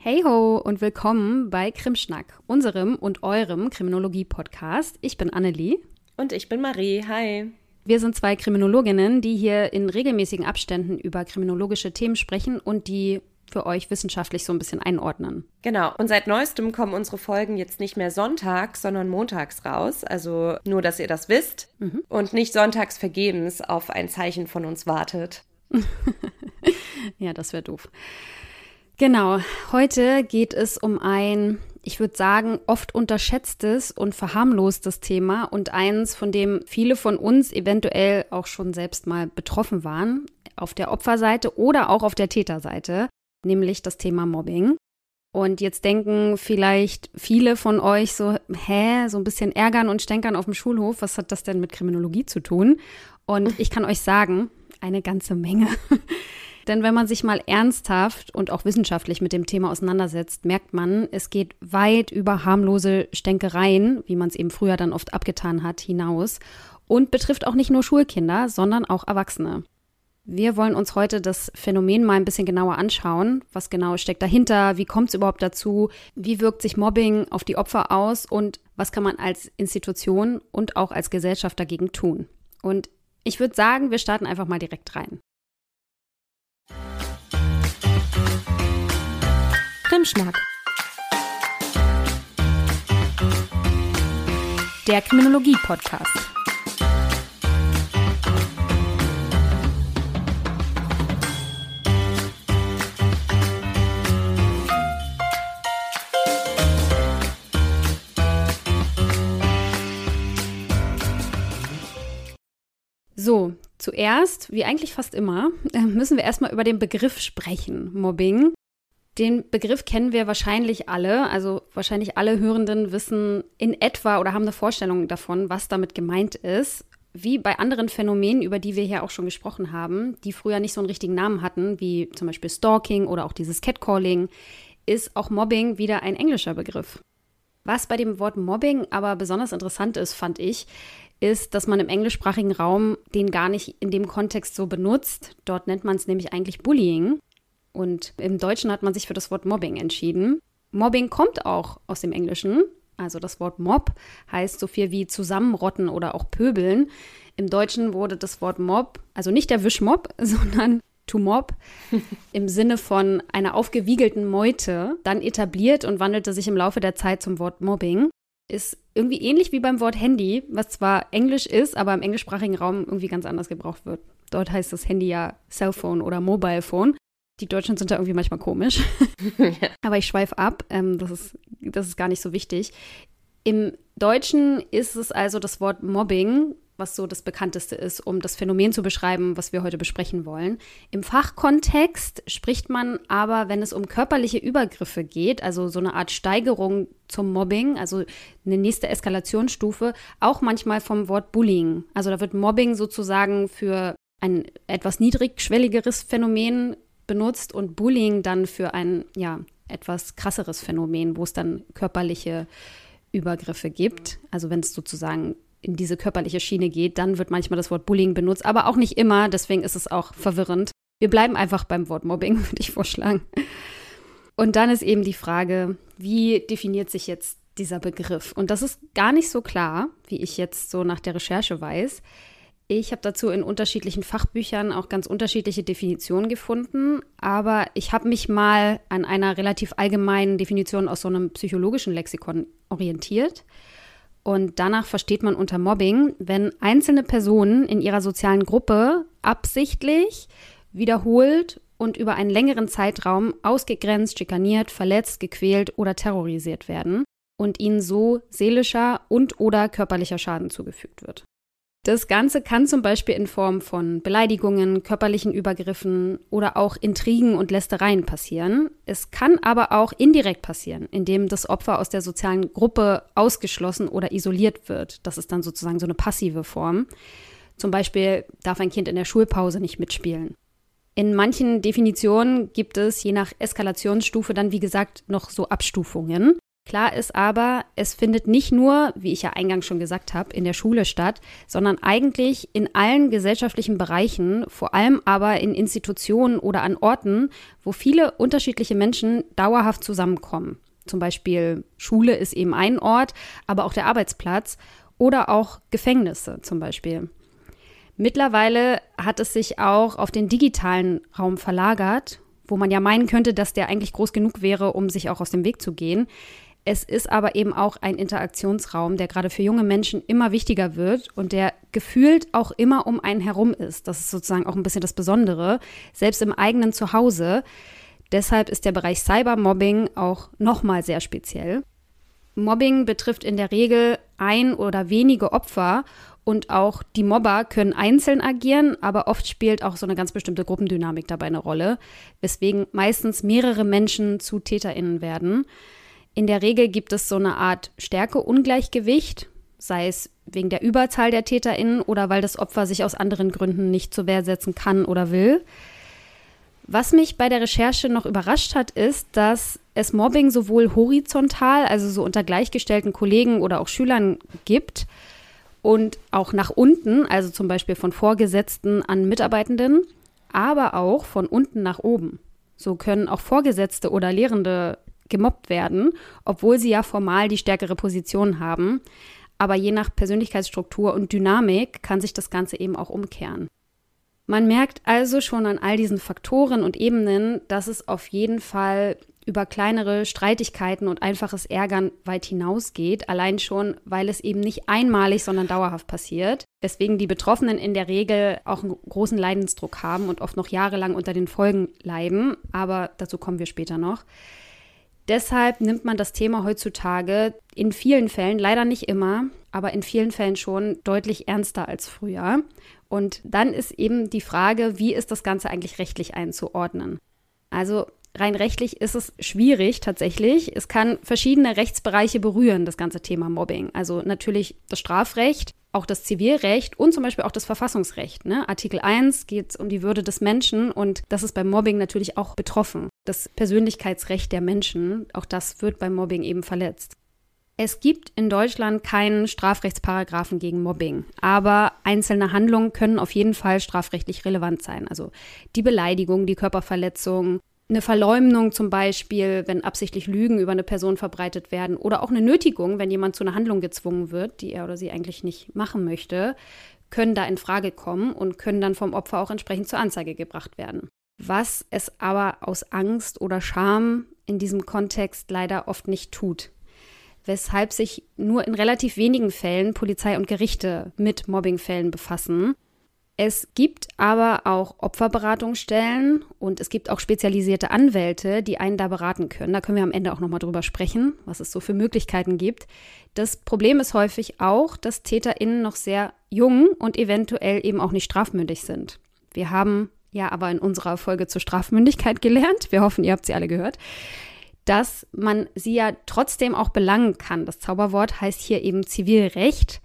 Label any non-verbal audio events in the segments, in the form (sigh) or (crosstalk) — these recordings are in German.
Hey ho und willkommen bei Krimschnack, unserem und eurem Kriminologie-Podcast. Ich bin Annelie. Und ich bin Marie. Hi. Wir sind zwei Kriminologinnen, die hier in regelmäßigen Abständen über kriminologische Themen sprechen und die für euch wissenschaftlich so ein bisschen einordnen. Genau. Und seit neuestem kommen unsere Folgen jetzt nicht mehr sonntags, sondern montags raus. Also nur, dass ihr das wisst mhm. und nicht sonntags vergebens auf ein Zeichen von uns wartet. (laughs) ja, das wäre doof. Genau. Heute geht es um ein, ich würde sagen, oft unterschätztes und verharmlostes Thema und eins, von dem viele von uns eventuell auch schon selbst mal betroffen waren, auf der Opferseite oder auch auf der Täterseite nämlich das Thema Mobbing. Und jetzt denken vielleicht viele von euch so, hä, so ein bisschen ärgern und stänkern auf dem Schulhof, was hat das denn mit Kriminologie zu tun? Und (laughs) ich kann euch sagen, eine ganze Menge. Denn wenn man sich mal ernsthaft und auch wissenschaftlich mit dem Thema auseinandersetzt, merkt man, es geht weit über harmlose Stänkereien, wie man es eben früher dann oft abgetan hat, hinaus und betrifft auch nicht nur Schulkinder, sondern auch Erwachsene. Wir wollen uns heute das Phänomen mal ein bisschen genauer anschauen. Was genau steckt dahinter? Wie kommt es überhaupt dazu? Wie wirkt sich Mobbing auf die Opfer aus? Und was kann man als Institution und auch als Gesellschaft dagegen tun? Und ich würde sagen, wir starten einfach mal direkt rein. Krimschnack. Der Kriminologie-Podcast. So, zuerst, wie eigentlich fast immer, (laughs) müssen wir erstmal über den Begriff sprechen, Mobbing. Den Begriff kennen wir wahrscheinlich alle, also wahrscheinlich alle Hörenden wissen in etwa oder haben eine Vorstellung davon, was damit gemeint ist. Wie bei anderen Phänomenen, über die wir hier auch schon gesprochen haben, die früher nicht so einen richtigen Namen hatten, wie zum Beispiel Stalking oder auch dieses Catcalling, ist auch Mobbing wieder ein englischer Begriff. Was bei dem Wort Mobbing aber besonders interessant ist, fand ich, ist, dass man im englischsprachigen Raum den gar nicht in dem Kontext so benutzt. Dort nennt man es nämlich eigentlich Bullying. Und im Deutschen hat man sich für das Wort Mobbing entschieden. Mobbing kommt auch aus dem Englischen. Also das Wort Mob heißt so viel wie zusammenrotten oder auch pöbeln. Im Deutschen wurde das Wort Mob, also nicht der Wischmob, (laughs) sondern to mob, (laughs) im Sinne von einer aufgewiegelten Meute, dann etabliert und wandelte sich im Laufe der Zeit zum Wort Mobbing ist irgendwie ähnlich wie beim Wort Handy, was zwar Englisch ist, aber im englischsprachigen Raum irgendwie ganz anders gebraucht wird. Dort heißt das Handy ja Cellphone oder Mobile Phone. Die Deutschen sind da irgendwie manchmal komisch. ja. (laughs) (laughs) Aber ich schweife ab. Ähm, das, ist, das ist gar nicht so wichtig. Im Deutschen ist es also das Wort Mobbing was so das bekannteste ist, um das Phänomen zu beschreiben, was wir heute besprechen wollen. Im Fachkontext spricht man aber, wenn es um körperliche Übergriffe geht, also so eine Art Steigerung zum Mobbing, also eine nächste Eskalationsstufe, auch manchmal vom Wort Bullying. Also da wird Mobbing sozusagen für ein etwas niedrigschwelligeres Phänomen benutzt und Bullying dann für ein ja etwas krasseres Phänomen, wo es dann körperliche Übergriffe gibt. Also wenn es sozusagen in diese körperliche Schiene geht, dann wird manchmal das Wort Bullying benutzt, aber auch nicht immer, deswegen ist es auch verwirrend. Wir bleiben einfach beim Wort Mobbing, (laughs) würde ich vorschlagen. Und dann ist eben die Frage, wie definiert sich jetzt dieser Begriff? Und das ist gar nicht so klar, wie ich jetzt so nach der Recherche weiß. Ich habe dazu in unterschiedlichen Fachbüchern auch ganz unterschiedliche Definitionen gefunden, aber ich habe mich mal an einer relativ allgemeinen Definition aus so einem psychologischen Lexikon orientiert. Und danach versteht man unter Mobbing, wenn einzelne Personen in ihrer sozialen Gruppe absichtlich, wiederholt und über einen längeren Zeitraum ausgegrenzt, schikaniert, verletzt, gequält oder terrorisiert werden und ihnen so seelischer und oder körperlicher Schaden zugefügt wird. Das Ganze kann zum Beispiel in Form von Beleidigungen, körperlichen Übergriffen oder auch Intrigen und Lästereien passieren. Es kann aber auch indirekt passieren, indem das Opfer aus der sozialen Gruppe ausgeschlossen oder isoliert wird. Das ist dann sozusagen so eine passive Form. Zum Beispiel darf ein Kind in der Schulpause nicht mitspielen. In manchen Definitionen gibt es je nach Eskalationsstufe dann, wie gesagt, noch so Abstufungen. Klar ist aber, es findet nicht nur, wie ich ja eingangs schon gesagt habe, in der Schule statt, sondern eigentlich in allen gesellschaftlichen Bereichen, vor allem aber in Institutionen oder an Orten, wo viele unterschiedliche Menschen dauerhaft zusammenkommen. Zum Beispiel Schule ist eben ein Ort, aber auch der Arbeitsplatz oder auch Gefängnisse zum Beispiel. Mittlerweile hat es sich auch auf den digitalen Raum verlagert, wo man ja meinen könnte, dass der eigentlich groß genug wäre, um sich auch aus dem Weg zu gehen. Es ist aber eben auch ein Interaktionsraum, der gerade für junge Menschen immer wichtiger wird und der gefühlt auch immer um einen herum ist. Das ist sozusagen auch ein bisschen das Besondere, selbst im eigenen Zuhause. Deshalb ist der Bereich Cybermobbing auch nochmal sehr speziell. Mobbing betrifft in der Regel ein oder wenige Opfer und auch die Mobber können einzeln agieren, aber oft spielt auch so eine ganz bestimmte Gruppendynamik dabei eine Rolle, weswegen meistens mehrere Menschen zu TäterInnen werden. In der Regel gibt es so eine Art Stärkeungleichgewicht, sei es wegen der Überzahl der TäterInnen oder weil das Opfer sich aus anderen Gründen nicht zur Wehr setzen kann oder will. Was mich bei der Recherche noch überrascht hat, ist, dass es Mobbing sowohl horizontal, also so unter gleichgestellten Kollegen oder auch Schülern gibt, und auch nach unten, also zum Beispiel von Vorgesetzten an Mitarbeitenden, aber auch von unten nach oben. So können auch Vorgesetzte oder Lehrende gemobbt werden, obwohl sie ja formal die stärkere Position haben. Aber je nach Persönlichkeitsstruktur und Dynamik kann sich das Ganze eben auch umkehren. Man merkt also schon an all diesen Faktoren und Ebenen, dass es auf jeden Fall über kleinere Streitigkeiten und einfaches Ärgern weit hinausgeht, allein schon, weil es eben nicht einmalig, sondern dauerhaft passiert. Deswegen die Betroffenen in der Regel auch einen großen Leidensdruck haben und oft noch jahrelang unter den Folgen leiden, aber dazu kommen wir später noch. Deshalb nimmt man das Thema heutzutage in vielen Fällen, leider nicht immer, aber in vielen Fällen schon deutlich ernster als früher. Und dann ist eben die Frage, wie ist das Ganze eigentlich rechtlich einzuordnen? Also rein rechtlich ist es schwierig tatsächlich. Es kann verschiedene Rechtsbereiche berühren, das ganze Thema Mobbing. Also natürlich das Strafrecht, auch das Zivilrecht und zum Beispiel auch das Verfassungsrecht. Ne? Artikel 1 geht es um die Würde des Menschen und das ist beim Mobbing natürlich auch betroffen. Das Persönlichkeitsrecht der Menschen, auch das wird beim Mobbing eben verletzt. Es gibt in Deutschland keinen Strafrechtsparagraphen gegen Mobbing, aber einzelne Handlungen können auf jeden Fall strafrechtlich relevant sein. Also die Beleidigung, die Körperverletzung, eine Verleumdung zum Beispiel, wenn absichtlich Lügen über eine Person verbreitet werden oder auch eine Nötigung, wenn jemand zu einer Handlung gezwungen wird, die er oder sie eigentlich nicht machen möchte, können da in Frage kommen und können dann vom Opfer auch entsprechend zur Anzeige gebracht werden. Was es aber aus Angst oder Scham in diesem Kontext leider oft nicht tut. Weshalb sich nur in relativ wenigen Fällen Polizei und Gerichte mit Mobbingfällen befassen es gibt aber auch Opferberatungsstellen und es gibt auch spezialisierte Anwälte, die einen da beraten können. Da können wir am Ende auch nochmal drüber sprechen, was es so für Möglichkeiten gibt. Das Problem ist häufig auch, dass TäterInnen noch sehr jung und eventuell eben auch nicht strafmündig sind. Wir haben ja aber in unserer Folge zur Strafmündigkeit gelernt, wir hoffen, ihr habt sie alle gehört, dass man sie ja trotzdem auch belangen kann. Das Zauberwort heißt hier eben Zivilrecht.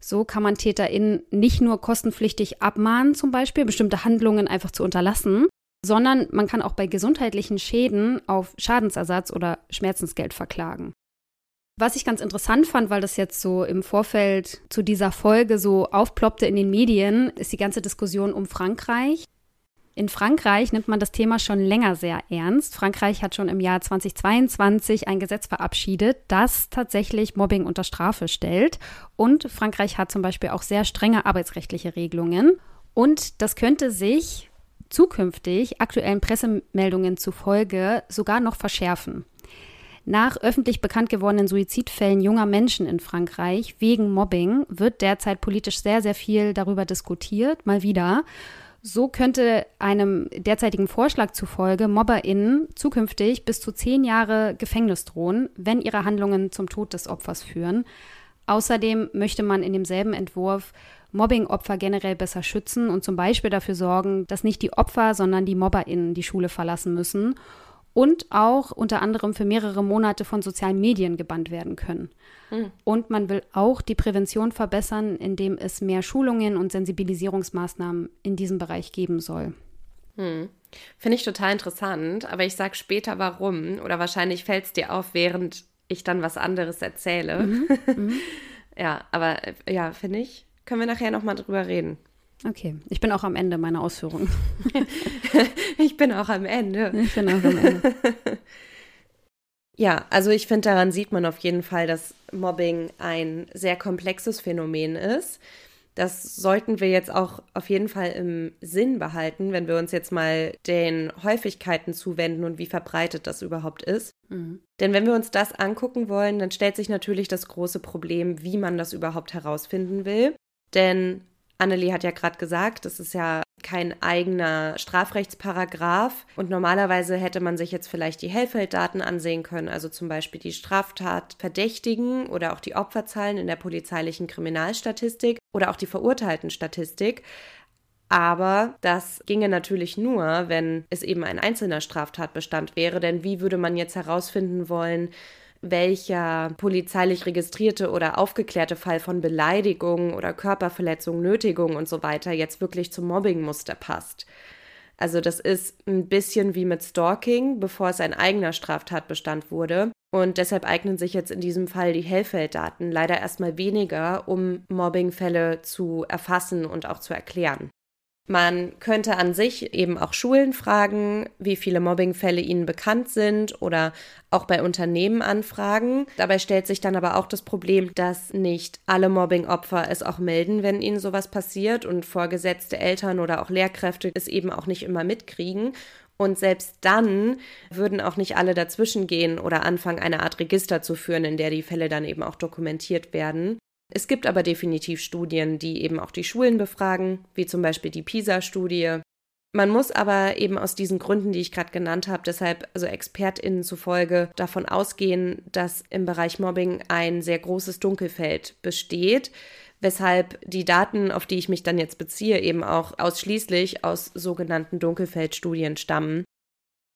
So kann man TäterInnen nicht nur kostenpflichtig abmahnen, zum Beispiel bestimmte Handlungen einfach zu unterlassen, sondern man kann auch bei gesundheitlichen Schäden auf Schadensersatz oder Schmerzensgeld verklagen. Was ich ganz interessant fand, weil das jetzt so im Vorfeld zu dieser Folge so aufploppte in den Medien, ist die ganze Diskussion um Frankreich. In Frankreich nimmt man das Thema schon länger sehr ernst. Frankreich hat schon im Jahr 2022 ein Gesetz verabschiedet, das tatsächlich Mobbing unter Strafe stellt. Und Frankreich hat zum Beispiel auch sehr strenge arbeitsrechtliche Regelungen. Und das könnte sich zukünftig aktuellen Pressemeldungen zufolge sogar noch verschärfen. Nach öffentlich bekannt gewordenen Suizidfällen junger Menschen in Frankreich wegen Mobbing wird derzeit politisch sehr, sehr viel darüber diskutiert, mal wieder. So könnte einem derzeitigen Vorschlag zufolge MobberInnen zukünftig bis zu zehn Jahre Gefängnis drohen, wenn ihre Handlungen zum Tod des Opfers führen. Außerdem möchte man in demselben Entwurf Mobbing-Opfer generell besser schützen und zum Beispiel dafür sorgen, dass nicht die Opfer, sondern die MobberInnen die Schule verlassen müssen und auch unter anderem für mehrere Monate von sozialen Medien gebannt werden können. Mhm. Und man will auch die Prävention verbessern, indem es mehr Schulungen und Sensibilisierungsmaßnahmen in diesem Bereich geben soll. Mhm. Finde ich total interessant, aber ich sage später warum oder wahrscheinlich fällt es dir auf, während ich dann was anderes erzähle. Mhm. Mhm. (laughs) ja, aber äh, ja, finde ich, können wir nachher nochmal drüber reden. Okay, ich bin auch am Ende meiner Ausführungen. (laughs) ich bin auch am Ende. Ich bin auch am Ende. Ja, also ich finde, daran sieht man auf jeden Fall, dass Mobbing ein sehr komplexes Phänomen ist. Das sollten wir jetzt auch auf jeden Fall im Sinn behalten, wenn wir uns jetzt mal den Häufigkeiten zuwenden und wie verbreitet das überhaupt ist. Mhm. Denn wenn wir uns das angucken wollen, dann stellt sich natürlich das große Problem, wie man das überhaupt herausfinden will. Denn Annelie hat ja gerade gesagt, das ist ja kein eigener Strafrechtsparagraf und normalerweise hätte man sich jetzt vielleicht die Hellfelddaten ansehen können, also zum Beispiel die Straftatverdächtigen oder auch die Opferzahlen in der polizeilichen Kriminalstatistik oder auch die Verurteiltenstatistik. Aber das ginge natürlich nur, wenn es eben ein einzelner Straftatbestand wäre, denn wie würde man jetzt herausfinden wollen, welcher polizeilich registrierte oder aufgeklärte Fall von Beleidigung oder Körperverletzung, Nötigung und so weiter jetzt wirklich zum Mobbingmuster passt. Also das ist ein bisschen wie mit Stalking, bevor es ein eigener Straftatbestand wurde. Und deshalb eignen sich jetzt in diesem Fall die Hellfelddaten leider erstmal weniger, um Mobbingfälle zu erfassen und auch zu erklären. Man könnte an sich eben auch Schulen fragen, wie viele Mobbingfälle ihnen bekannt sind oder auch bei Unternehmen anfragen. Dabei stellt sich dann aber auch das Problem, dass nicht alle Mobbingopfer es auch melden, wenn ihnen sowas passiert und vorgesetzte Eltern oder auch Lehrkräfte es eben auch nicht immer mitkriegen. Und selbst dann würden auch nicht alle dazwischen gehen oder anfangen, eine Art Register zu führen, in der die Fälle dann eben auch dokumentiert werden. Es gibt aber definitiv Studien, die eben auch die Schulen befragen, wie zum Beispiel die PISA-Studie. Man muss aber eben aus diesen Gründen, die ich gerade genannt habe, deshalb also ExpertInnen zufolge davon ausgehen, dass im Bereich Mobbing ein sehr großes Dunkelfeld besteht, weshalb die Daten, auf die ich mich dann jetzt beziehe, eben auch ausschließlich aus sogenannten Dunkelfeldstudien stammen.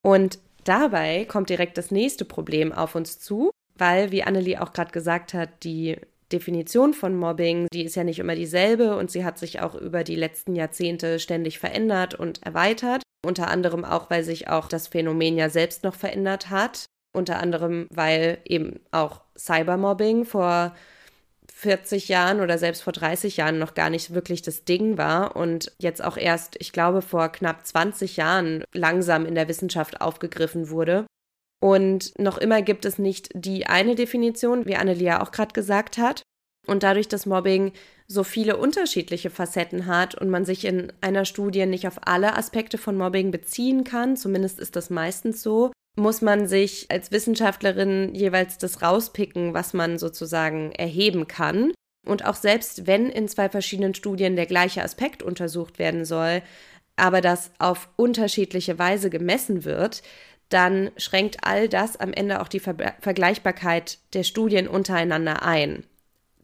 Und dabei kommt direkt das nächste Problem auf uns zu, weil, wie Annelie auch gerade gesagt hat, die Definition von Mobbing, die ist ja nicht immer dieselbe und sie hat sich auch über die letzten Jahrzehnte ständig verändert und erweitert. Unter anderem auch, weil sich auch das Phänomen ja selbst noch verändert hat. Unter anderem, weil eben auch Cybermobbing vor 40 Jahren oder selbst vor 30 Jahren noch gar nicht wirklich das Ding war und jetzt auch erst, ich glaube, vor knapp 20 Jahren langsam in der Wissenschaft aufgegriffen wurde. Und noch immer gibt es nicht die eine Definition, wie Annelia auch gerade gesagt hat. Und dadurch, dass Mobbing so viele unterschiedliche Facetten hat und man sich in einer Studie nicht auf alle Aspekte von Mobbing beziehen kann, zumindest ist das meistens so, muss man sich als Wissenschaftlerin jeweils das rauspicken, was man sozusagen erheben kann. Und auch selbst wenn in zwei verschiedenen Studien der gleiche Aspekt untersucht werden soll, aber das auf unterschiedliche Weise gemessen wird, dann schränkt all das am Ende auch die Ver Vergleichbarkeit der Studien untereinander ein.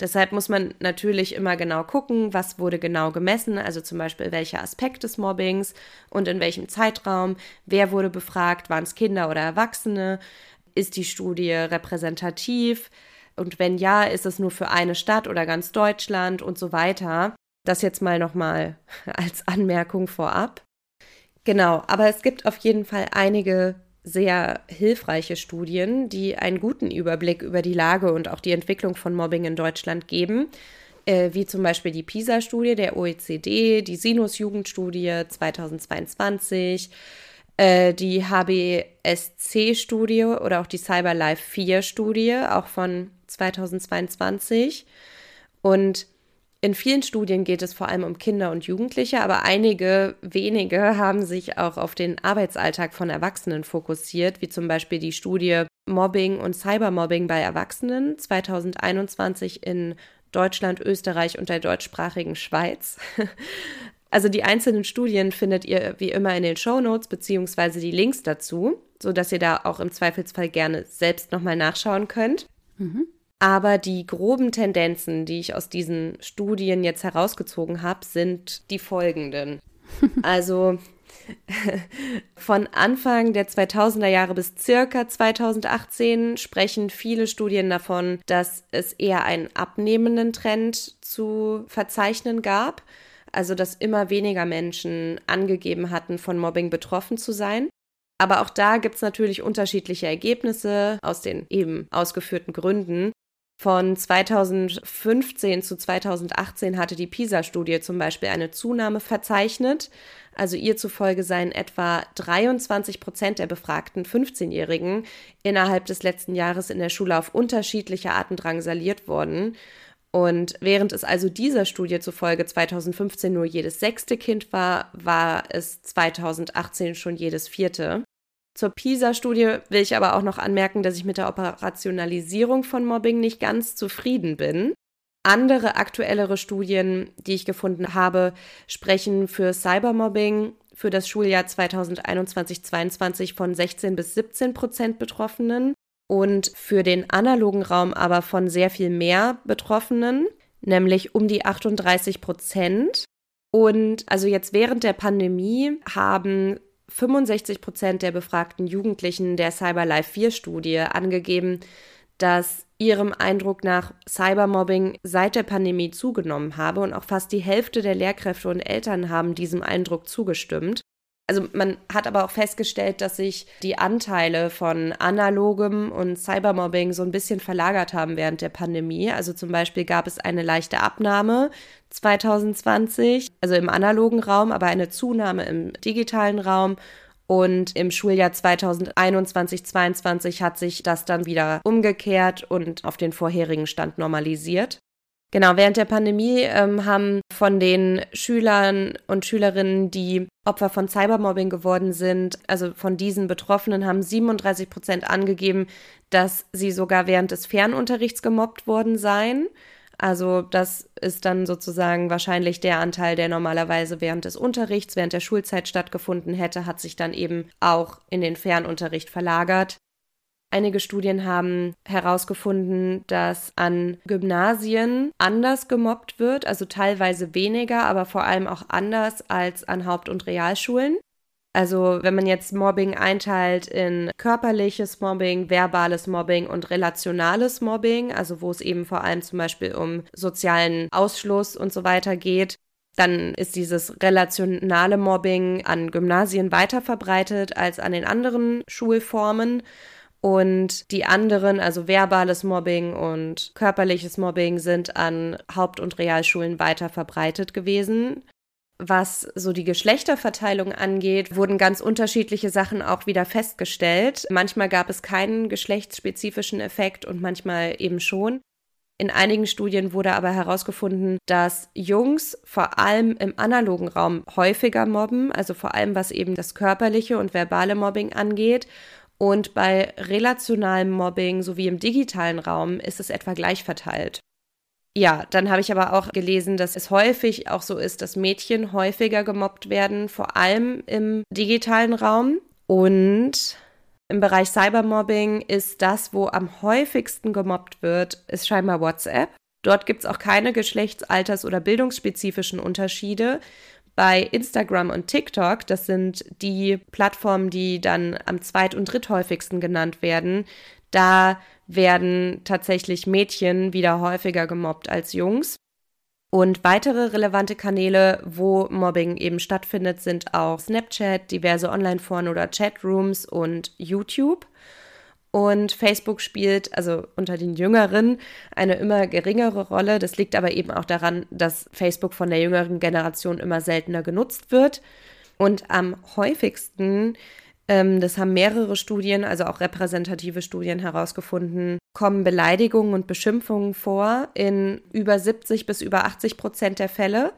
Deshalb muss man natürlich immer genau gucken, was wurde genau gemessen, also zum Beispiel welcher Aspekt des Mobbings und in welchem Zeitraum, wer wurde befragt, waren es Kinder oder Erwachsene, ist die Studie repräsentativ und wenn ja, ist es nur für eine Stadt oder ganz Deutschland und so weiter. Das jetzt mal nochmal (laughs) als Anmerkung vorab. Genau, aber es gibt auf jeden Fall einige sehr hilfreiche Studien, die einen guten Überblick über die Lage und auch die Entwicklung von Mobbing in Deutschland geben, äh, wie zum Beispiel die PISA-Studie der OECD, die Sinus-Jugendstudie 2022, äh, die HBSC-Studie oder auch die CyberLife 4-Studie, auch von 2022. Und in vielen Studien geht es vor allem um Kinder und Jugendliche, aber einige wenige haben sich auch auf den Arbeitsalltag von Erwachsenen fokussiert, wie zum Beispiel die Studie Mobbing und Cybermobbing bei Erwachsenen 2021 in Deutschland, Österreich und der deutschsprachigen Schweiz. (laughs) Also die einzelnen Studien findet ihr wie immer in den Show Notes beziehungsweise die Links dazu, sodass ihr da auch im Zweifelsfall gerne selbst nochmal nachschauen könnt. Mhm. Aber die groben Tendenzen, die ich aus diesen Studien jetzt herausgezogen habe, sind die folgenden. (laughs) Also (laughs) von Anfang der 2000er Jahre bis circa 2018 sprechen viele Studien davon, dass es eher einen abnehmenden Trend zu verzeichnen gab. Also dass immer weniger Menschen angegeben hatten, von Mobbing betroffen zu sein. Aber auch da gibt es natürlich unterschiedliche Ergebnisse aus den eben ausgeführten Gründen. Von 2015 zu 2018 hatte die PISA-Studie zum Beispiel eine Zunahme verzeichnet. Also ihr zufolge seien etwa 23 Prozent der befragten 15-Jährigen innerhalb des letzten Jahres in der Schule auf unterschiedliche Arten drangsaliert worden. Und während es also dieser Studie zufolge 2015 nur jedes sechste Kind war, war es 2018 schon jedes vierte. Zur PISA-Studie will ich aber auch noch anmerken, dass ich mit der Operationalisierung von Mobbing nicht ganz zufrieden bin. Andere aktuellere Studien, die ich gefunden habe, sprechen für Cybermobbing für das Schuljahr 2021-22 von 16 bis 17 Prozent Betroffenen und für den analogen Raum aber von sehr viel mehr Betroffenen, nämlich um die 38 Prozent. Und also jetzt während der Pandemie haben 65 Prozent der befragten Jugendlichen der CyberLife 4 Studie angegeben, dass ihrem Eindruck nach Cybermobbing seit der Pandemie zugenommen habe und auch fast die Hälfte der Lehrkräfte und Eltern haben diesem Eindruck zugestimmt. Also man hat aber auch festgestellt, dass sich die Anteile von analogem und Cybermobbing so ein bisschen verlagert haben während der Pandemie. Also zum Beispiel gab es eine leichte Abnahme 2020, also im analogen Raum, aber eine Zunahme im digitalen Raum. Und im Schuljahr 2021-22 hat sich das dann wieder umgekehrt und auf den vorherigen Stand normalisiert. Genau, während der Pandemie ähm, haben von den Schülern und Schülerinnen, die Opfer von Cybermobbing geworden sind, also von diesen Betroffenen, haben 37 Prozent angegeben, dass sie sogar während des Fernunterrichts gemobbt worden seien. Also das ist dann sozusagen wahrscheinlich der Anteil, der normalerweise während des Unterrichts, während der Schulzeit stattgefunden hätte, hat sich dann eben auch in den Fernunterricht verlagert. Einige Studien haben herausgefunden, dass an Gymnasien anders gemobbt wird, also teilweise weniger, aber vor allem auch anders als an Haupt- und Realschulen. Also wenn man jetzt Mobbing einteilt in körperliches Mobbing, verbales Mobbing und relationales Mobbing, also wo es eben vor allem zum Beispiel um sozialen Ausschluss und so weiter geht, dann ist dieses relationale Mobbing an Gymnasien weiter verbreitet als an den anderen Schulformen. Und die anderen, also verbales Mobbing und körperliches Mobbing, sind an Haupt- und Realschulen weiter verbreitet gewesen. Was so die Geschlechterverteilung angeht, wurden ganz unterschiedliche Sachen auch wieder festgestellt. Manchmal gab es keinen geschlechtsspezifischen Effekt und manchmal eben schon. In einigen Studien wurde aber herausgefunden, dass Jungs vor allem im analogen Raum häufiger mobben, also vor allem was eben das körperliche und verbale Mobbing angeht und bei relationalem Mobbing sowie im digitalen Raum ist es etwa gleich verteilt. Ja, dann habe ich aber auch gelesen, dass es häufig auch so ist, dass Mädchen häufiger gemobbt werden, vor allem im digitalen Raum. Und im Bereich Cybermobbing ist das, wo am häufigsten gemobbt wird, ist scheinbar WhatsApp. Dort gibt es auch keine geschlechts-, alters- oder bildungsspezifischen Unterschiede bei Instagram und TikTok, das sind die Plattformen, die dann am zweit- und dritthäufigsten genannt werden, da werden tatsächlich Mädchen wieder häufiger gemobbt als Jungs. Und weitere relevante Kanäle, wo Mobbing eben stattfindet, sind auch Snapchat, diverse Online-Foren oder Chatrooms und YouTube. Und Facebook spielt also unter den Jüngeren eine immer geringere Rolle. Das liegt aber eben auch daran, dass Facebook von der jüngeren Generation immer seltener genutzt wird. Und am häufigsten, ähm, das haben mehrere Studien, also auch repräsentative Studien herausgefunden, kommen Beleidigungen und Beschimpfungen vor in über 70 bis über 80 Prozent der Fälle.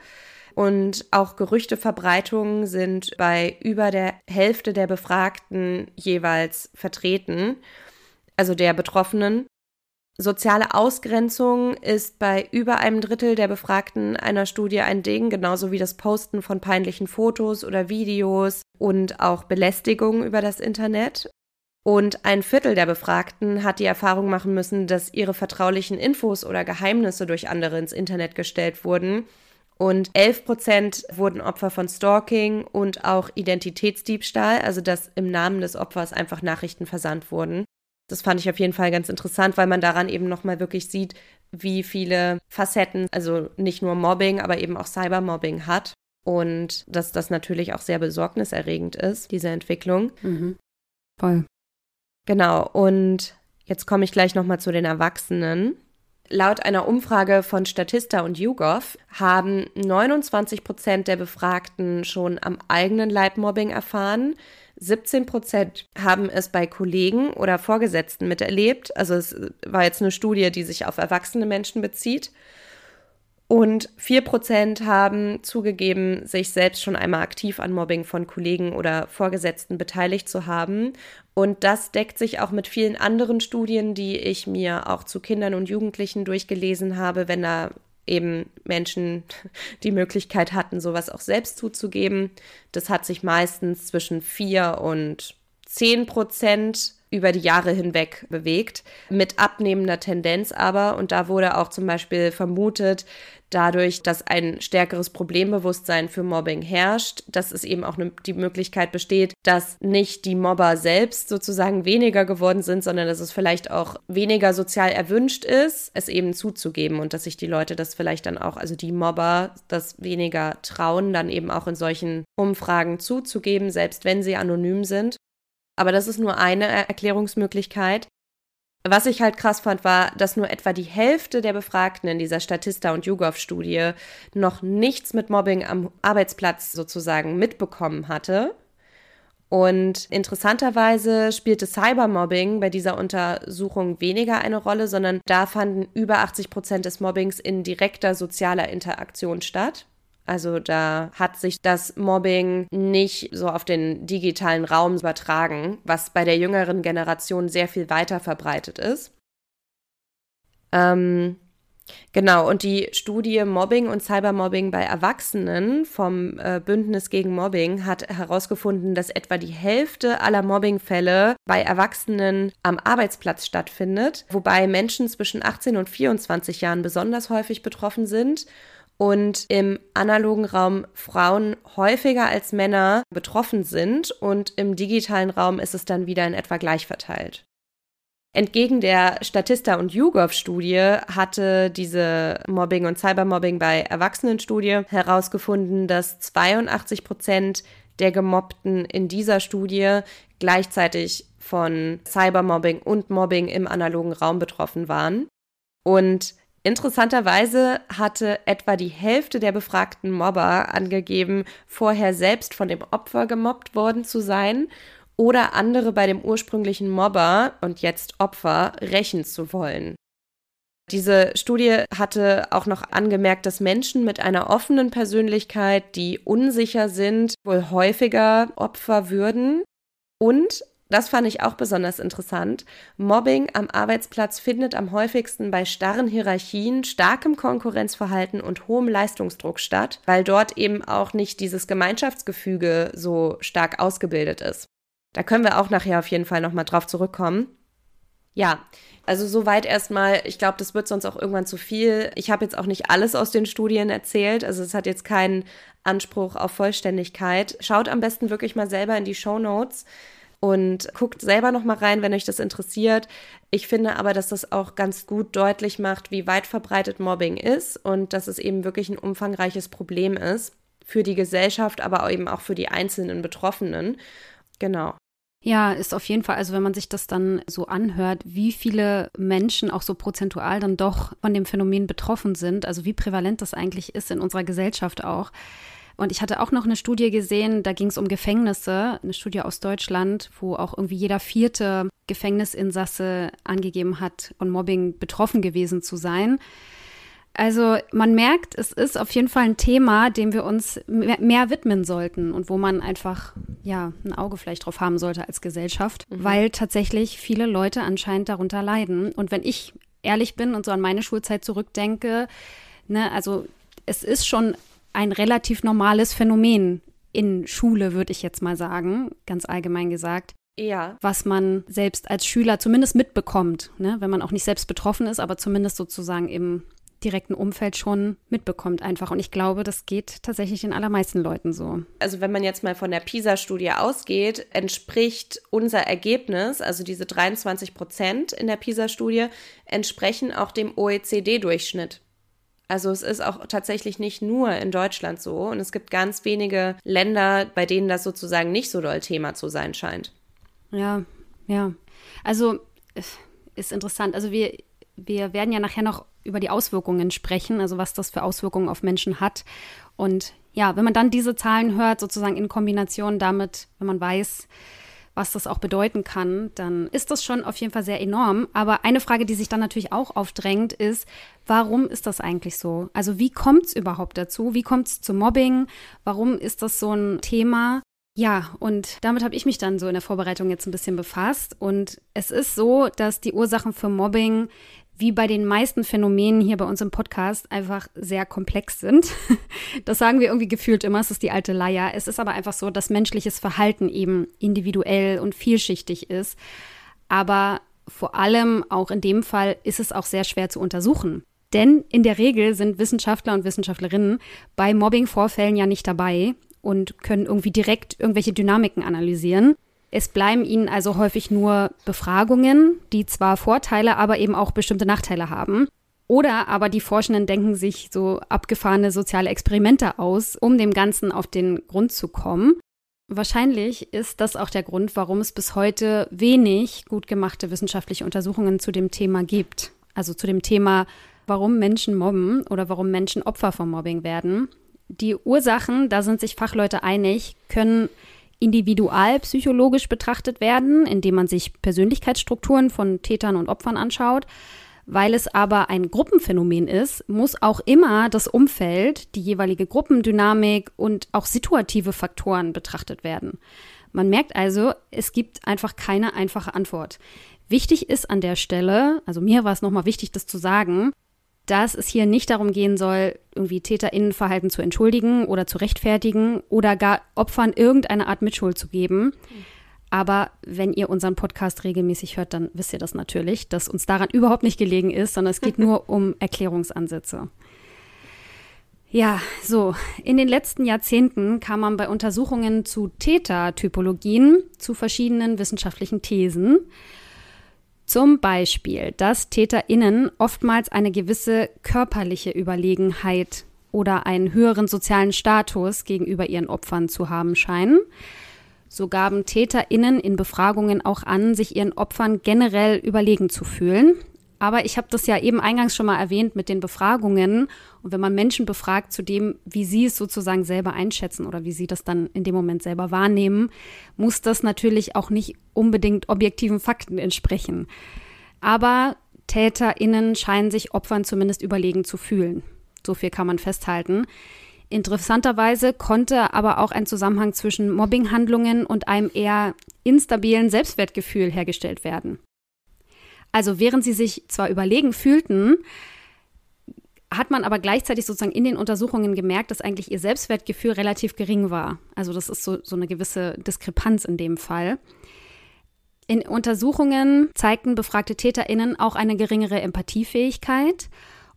Und auch Gerüchteverbreitungen sind bei über der Hälfte der Befragten jeweils vertreten, also der Betroffenen. Soziale Ausgrenzung ist bei über einem Drittel der Befragten einer Studie ein Ding, genauso wie das Posten von peinlichen Fotos oder Videos und auch Belästigung über das Internet. Und ein Viertel der Befragten hat die Erfahrung machen müssen, dass ihre vertraulichen Infos oder Geheimnisse durch andere ins Internet gestellt wurden und 11 Prozent wurden Opfer von Stalking und auch Identitätsdiebstahl, also dass im Namen des Opfers einfach Nachrichten versandt wurden. Das fand ich auf jeden Fall ganz interessant, weil man daran eben nochmal wirklich sieht, wie viele Facetten, also nicht nur Mobbing, aber eben auch Cybermobbing hat. Und dass das natürlich auch sehr besorgniserregend ist, diese Entwicklung. Mhm. Voll. Genau, und jetzt komme ich gleich nochmal zu den Erwachsenen. Laut einer Umfrage von Statista und YouGov haben 29 Prozent der Befragten schon am eigenen Leib Mobbing erfahren. 17 Prozent haben es bei Kollegen oder Vorgesetzten miterlebt. Also es war jetzt eine Studie, die sich auf erwachsene Menschen bezieht. Und 4% haben zugegeben, sich selbst schon einmal aktiv an Mobbing von Kollegen oder Vorgesetzten beteiligt zu haben. Und das deckt sich auch mit vielen anderen Studien, die ich mir auch zu Kindern und Jugendlichen durchgelesen habe, wenn da eben Menschen (laughs) die Möglichkeit hatten, sowas auch selbst zuzugeben. Das hat sich meistens zwischen 4 und 10 Prozent über die Jahre hinweg bewegt, mit abnehmender Tendenz aber. Und da wurde auch zum Beispiel vermutet, dadurch, dass ein stärkeres Problembewusstsein für Mobbing herrscht, dass es eben auch ne, die Möglichkeit besteht, dass nicht die Mobber selbst sozusagen weniger geworden sind, sondern dass es vielleicht auch weniger sozial erwünscht ist, es eben zuzugeben und dass sich die Leute das vielleicht dann auch, also die Mobber, das weniger trauen, dann eben auch in solchen Umfragen zuzugeben, selbst wenn sie anonym sind. Aber das ist nur eine Erklärungsmöglichkeit. Was ich halt krass fand, war, dass nur etwa die Hälfte der Befragten in dieser Statista- und YouGov-Studie noch nichts mit Mobbing am Arbeitsplatz sozusagen mitbekommen hatte. Und interessanterweise spielte Cybermobbing bei dieser Untersuchung weniger eine Rolle, sondern da fanden über 80 Prozent des Mobbings in direkter sozialer Interaktion statt. Also da hat sich das Mobbing nicht so auf den digitalen Raum übertragen, was bei der jüngeren Generation sehr viel weiter verbreitet ist. Ähm, genau, und die Studie Mobbing und Cybermobbing bei Erwachsenen vom äh, Bündnis gegen Mobbing hat herausgefunden, dass etwa die Hälfte aller Mobbingfälle bei Erwachsenen am Arbeitsplatz stattfindet, wobei Menschen zwischen 18 und 24 Jahren besonders häufig betroffen sind und im analogen Raum Frauen häufiger als Männer betroffen sind und im digitalen Raum ist es dann wieder in etwa gleich verteilt. Entgegen der Statista und YouGov-Studie hatte diese Mobbing- und Cybermobbing bei Erwachsenen-Studie herausgefunden, dass 82 Prozent der Gemobbten in dieser Studie gleichzeitig von Cybermobbing und Mobbing im analogen Raum betroffen waren. Und Interessanterweise hatte etwa die Hälfte der befragten Mobber angegeben, vorher selbst von dem Opfer gemobbt worden zu sein oder andere bei dem ursprünglichen Mobber und jetzt Opfer rächen zu wollen. Diese Studie hatte auch noch angemerkt, dass Menschen mit einer offenen Persönlichkeit, die unsicher sind, wohl häufiger Opfer würden und das fand ich auch besonders interessant. Mobbing am Arbeitsplatz findet am häufigsten bei starren Hierarchien, starkem Konkurrenzverhalten und hohem Leistungsdruck statt, weil dort eben auch nicht dieses Gemeinschaftsgefüge so stark ausgebildet ist. Da können wir auch nachher auf jeden Fall nochmal drauf zurückkommen. Ja, also soweit erstmal. Ich glaube, das wird sonst auch irgendwann zu viel. Ich habe jetzt auch nicht alles aus den Studien erzählt. Also es hat jetzt keinen Anspruch auf Vollständigkeit. Schaut am besten wirklich mal selber in die Show Notes und guckt selber noch mal rein, wenn euch das interessiert. Ich finde aber, dass das auch ganz gut deutlich macht, wie weit verbreitet Mobbing ist und dass es eben wirklich ein umfangreiches Problem ist für die Gesellschaft, aber eben auch für die einzelnen Betroffenen. Genau. Ja, ist auf jeden Fall, also wenn man sich das dann so anhört, wie viele Menschen auch so prozentual dann doch von dem Phänomen betroffen sind, also wie prävalent das eigentlich ist in unserer Gesellschaft auch, und ich hatte auch noch eine Studie gesehen, da ging es um Gefängnisse, eine Studie aus Deutschland, wo auch irgendwie jeder vierte Gefängnisinsasse angegeben hat, von Mobbing betroffen gewesen zu sein. Also man merkt, es ist auf jeden Fall ein Thema, dem wir uns mehr, mehr, widmen sollten und wo man einfach ja ein Auge vielleicht drauf haben sollte als Gesellschaft, mhm. weil tatsächlich viele Leute anscheinend darunter leiden. Und wenn ich ehrlich bin und so an meine Schulzeit zurückdenke, ne, also es ist schon ein relativ normales Phänomen in Schule, würde ich jetzt mal sagen, ganz allgemein gesagt. Ja. Was man selbst als Schüler zumindest mitbekommt, ne? wenn man auch nicht selbst betroffen ist, aber zumindest sozusagen im direkten Umfeld schon mitbekommt einfach. Und ich glaube, das geht tatsächlich den allermeisten Leuten so. Also wenn man jetzt mal von der PISA-Studie ausgeht, entspricht unser Ergebnis, also diese 23 Prozent in der PISA-Studie, entsprechen auch dem OECD-Durchschnitt. Also es ist auch tatsächlich nicht nur in Deutschland so und es gibt ganz wenige Länder, bei denen das sozusagen nicht so doll Thema zu sein scheint. Ja, ja. Also ist interessant. Also wir, wir werden ja nachher noch über die Auswirkungen sprechen, also was das für Auswirkungen auf Menschen hat. Und ja, wenn man dann diese Zahlen hört, sozusagen in Kombination damit, wenn man weiß, was das auch bedeuten kann, dann ist das schon auf jeden Fall sehr enorm. Aber eine Frage, die sich dann natürlich auch aufdrängt, ist, warum ist das eigentlich so? Also wie kommt es überhaupt dazu? Wie kommt es zu Mobbing? Warum ist das so ein Thema? Ja, und damit habe ich mich dann so in der Vorbereitung jetzt ein bisschen befasst. Und es ist so, dass die Ursachen für Mobbing wie bei den meisten Phänomenen hier bei uns im Podcast einfach sehr komplex sind. (laughs) Das sagen wir irgendwie gefühlt immer, es ist die alte Leier. Es ist aber einfach so, dass menschliches Verhalten eben individuell und vielschichtig ist. Aber vor allem auch in dem Fall ist es auch sehr schwer zu untersuchen. Denn in der Regel sind Wissenschaftler und Wissenschaftlerinnen bei Mobbing-Vorfällen ja nicht dabei und können irgendwie direkt irgendwelche Dynamiken analysieren. Es bleiben ihnen also häufig nur Befragungen, die zwar Vorteile, aber eben auch bestimmte Nachteile haben. Oder aber die Forschenden denken sich so abgefahrene soziale Experimente aus, um dem Ganzen auf den Grund zu kommen. Wahrscheinlich ist das auch der Grund, warum es bis heute wenig gut gemachte wissenschaftliche Untersuchungen zu dem Thema gibt. Also zu dem Thema, warum Menschen mobben oder warum Menschen Opfer von Mobbing werden. Die Ursachen, da sind sich Fachleute einig, können individualpsychologisch betrachtet werden, indem man sich Persönlichkeitsstrukturen von Tätern und Opfern anschaut. Weil es aber ein Gruppenphänomen ist, muss auch immer das Umfeld, die jeweilige Gruppendynamik und auch situative Faktoren betrachtet werden. Man merkt also, es gibt einfach keine einfache Antwort. Wichtig ist an der Stelle, also mir war es nochmal wichtig, das zu sagen, dass es hier nicht darum gehen soll, irgendwie TäterInnenverhalten zu entschuldigen oder zu rechtfertigen oder gar Opfern irgendeine Art Mitschuld zu geben. Aber wenn ihr unseren Podcast regelmäßig hört, dann wisst ihr das natürlich, dass uns daran überhaupt nicht gelegen ist, sondern es geht nur (laughs) um Erklärungsansätze. Ja, so. In den letzten Jahrzehnten kam man bei Untersuchungen zu Tätertypologien zu verschiedenen wissenschaftlichen Thesen. Zum Beispiel, dass TäterInnen oftmals eine gewisse körperliche Überlegenheit oder einen höheren sozialen Status gegenüber ihren Opfern zu haben scheinen. So gaben TäterInnen in Befragungen auch an, sich ihren Opfern generell überlegen zu fühlen. Aber ich habe das ja eben eingangs schon mal erwähnt mit den Befragungen. Und wenn man Menschen befragt zu dem, wie sie es sozusagen selber einschätzen oder wie sie das dann in dem Moment selber wahrnehmen, muss das natürlich auch nicht unbedingt objektiven Fakten entsprechen. Aber TäterInnen scheinen sich Opfern zumindest überlegen zu fühlen. So viel kann man festhalten. Interessanterweise konnte aber auch ein Zusammenhang zwischen Mobbinghandlungen und einem eher instabilen Selbstwertgefühl hergestellt werden. Also während sie sich zwar überlegen fühlten, hat man aber gleichzeitig sozusagen in den Untersuchungen gemerkt, dass eigentlich ihr Selbstwertgefühl relativ gering war. Also das ist so, so eine gewisse Diskrepanz in dem Fall. In Untersuchungen zeigten befragte TäterInnen auch eine geringere Empathiefähigkeit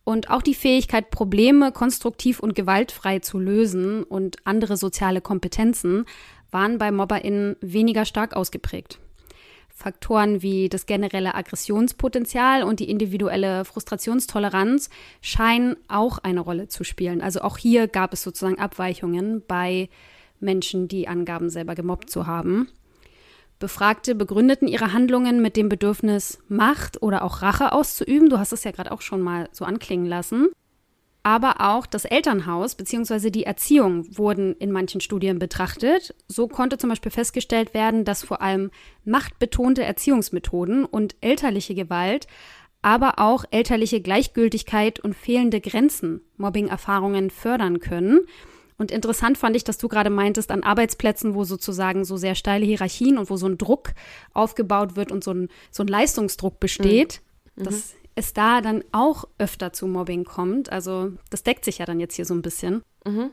und auch die Fähigkeit, Probleme konstruktiv und gewaltfrei zu lösen und andere soziale Kompetenzen waren bei MobberInnen weniger stark ausgeprägt. Faktoren wie das generelle Aggressionspotenzial und die individuelle Frustrationstoleranz scheinen auch eine Rolle zu spielen. Also auch hier gab es sozusagen Abweichungen bei Menschen, die angaben, selber gemobbt zu haben. Befragte begründeten ihre Handlungen mit dem Bedürfnis, Macht oder auch Rache auszuüben. Du hast es ja gerade auch schon mal so anklingen lassen aber auch das Elternhaus bzw. die Erziehung wurden in manchen Studien betrachtet. So konnte zum Beispiel festgestellt werden, dass vor allem machtbetonte Erziehungsmethoden und elterliche Gewalt, aber auch elterliche Gleichgültigkeit und fehlende Grenzen Mobbing-Erfahrungen fördern können. Und interessant fand ich, dass du gerade meintest, an Arbeitsplätzen, wo sozusagen so sehr steile Hierarchien und wo so ein Druck aufgebaut wird und so ein, so ein Leistungsdruck besteht. Mhm. Das es da dann auch öfter zu Mobbing kommt. Also das deckt sich ja dann jetzt hier so ein bisschen. Mhm.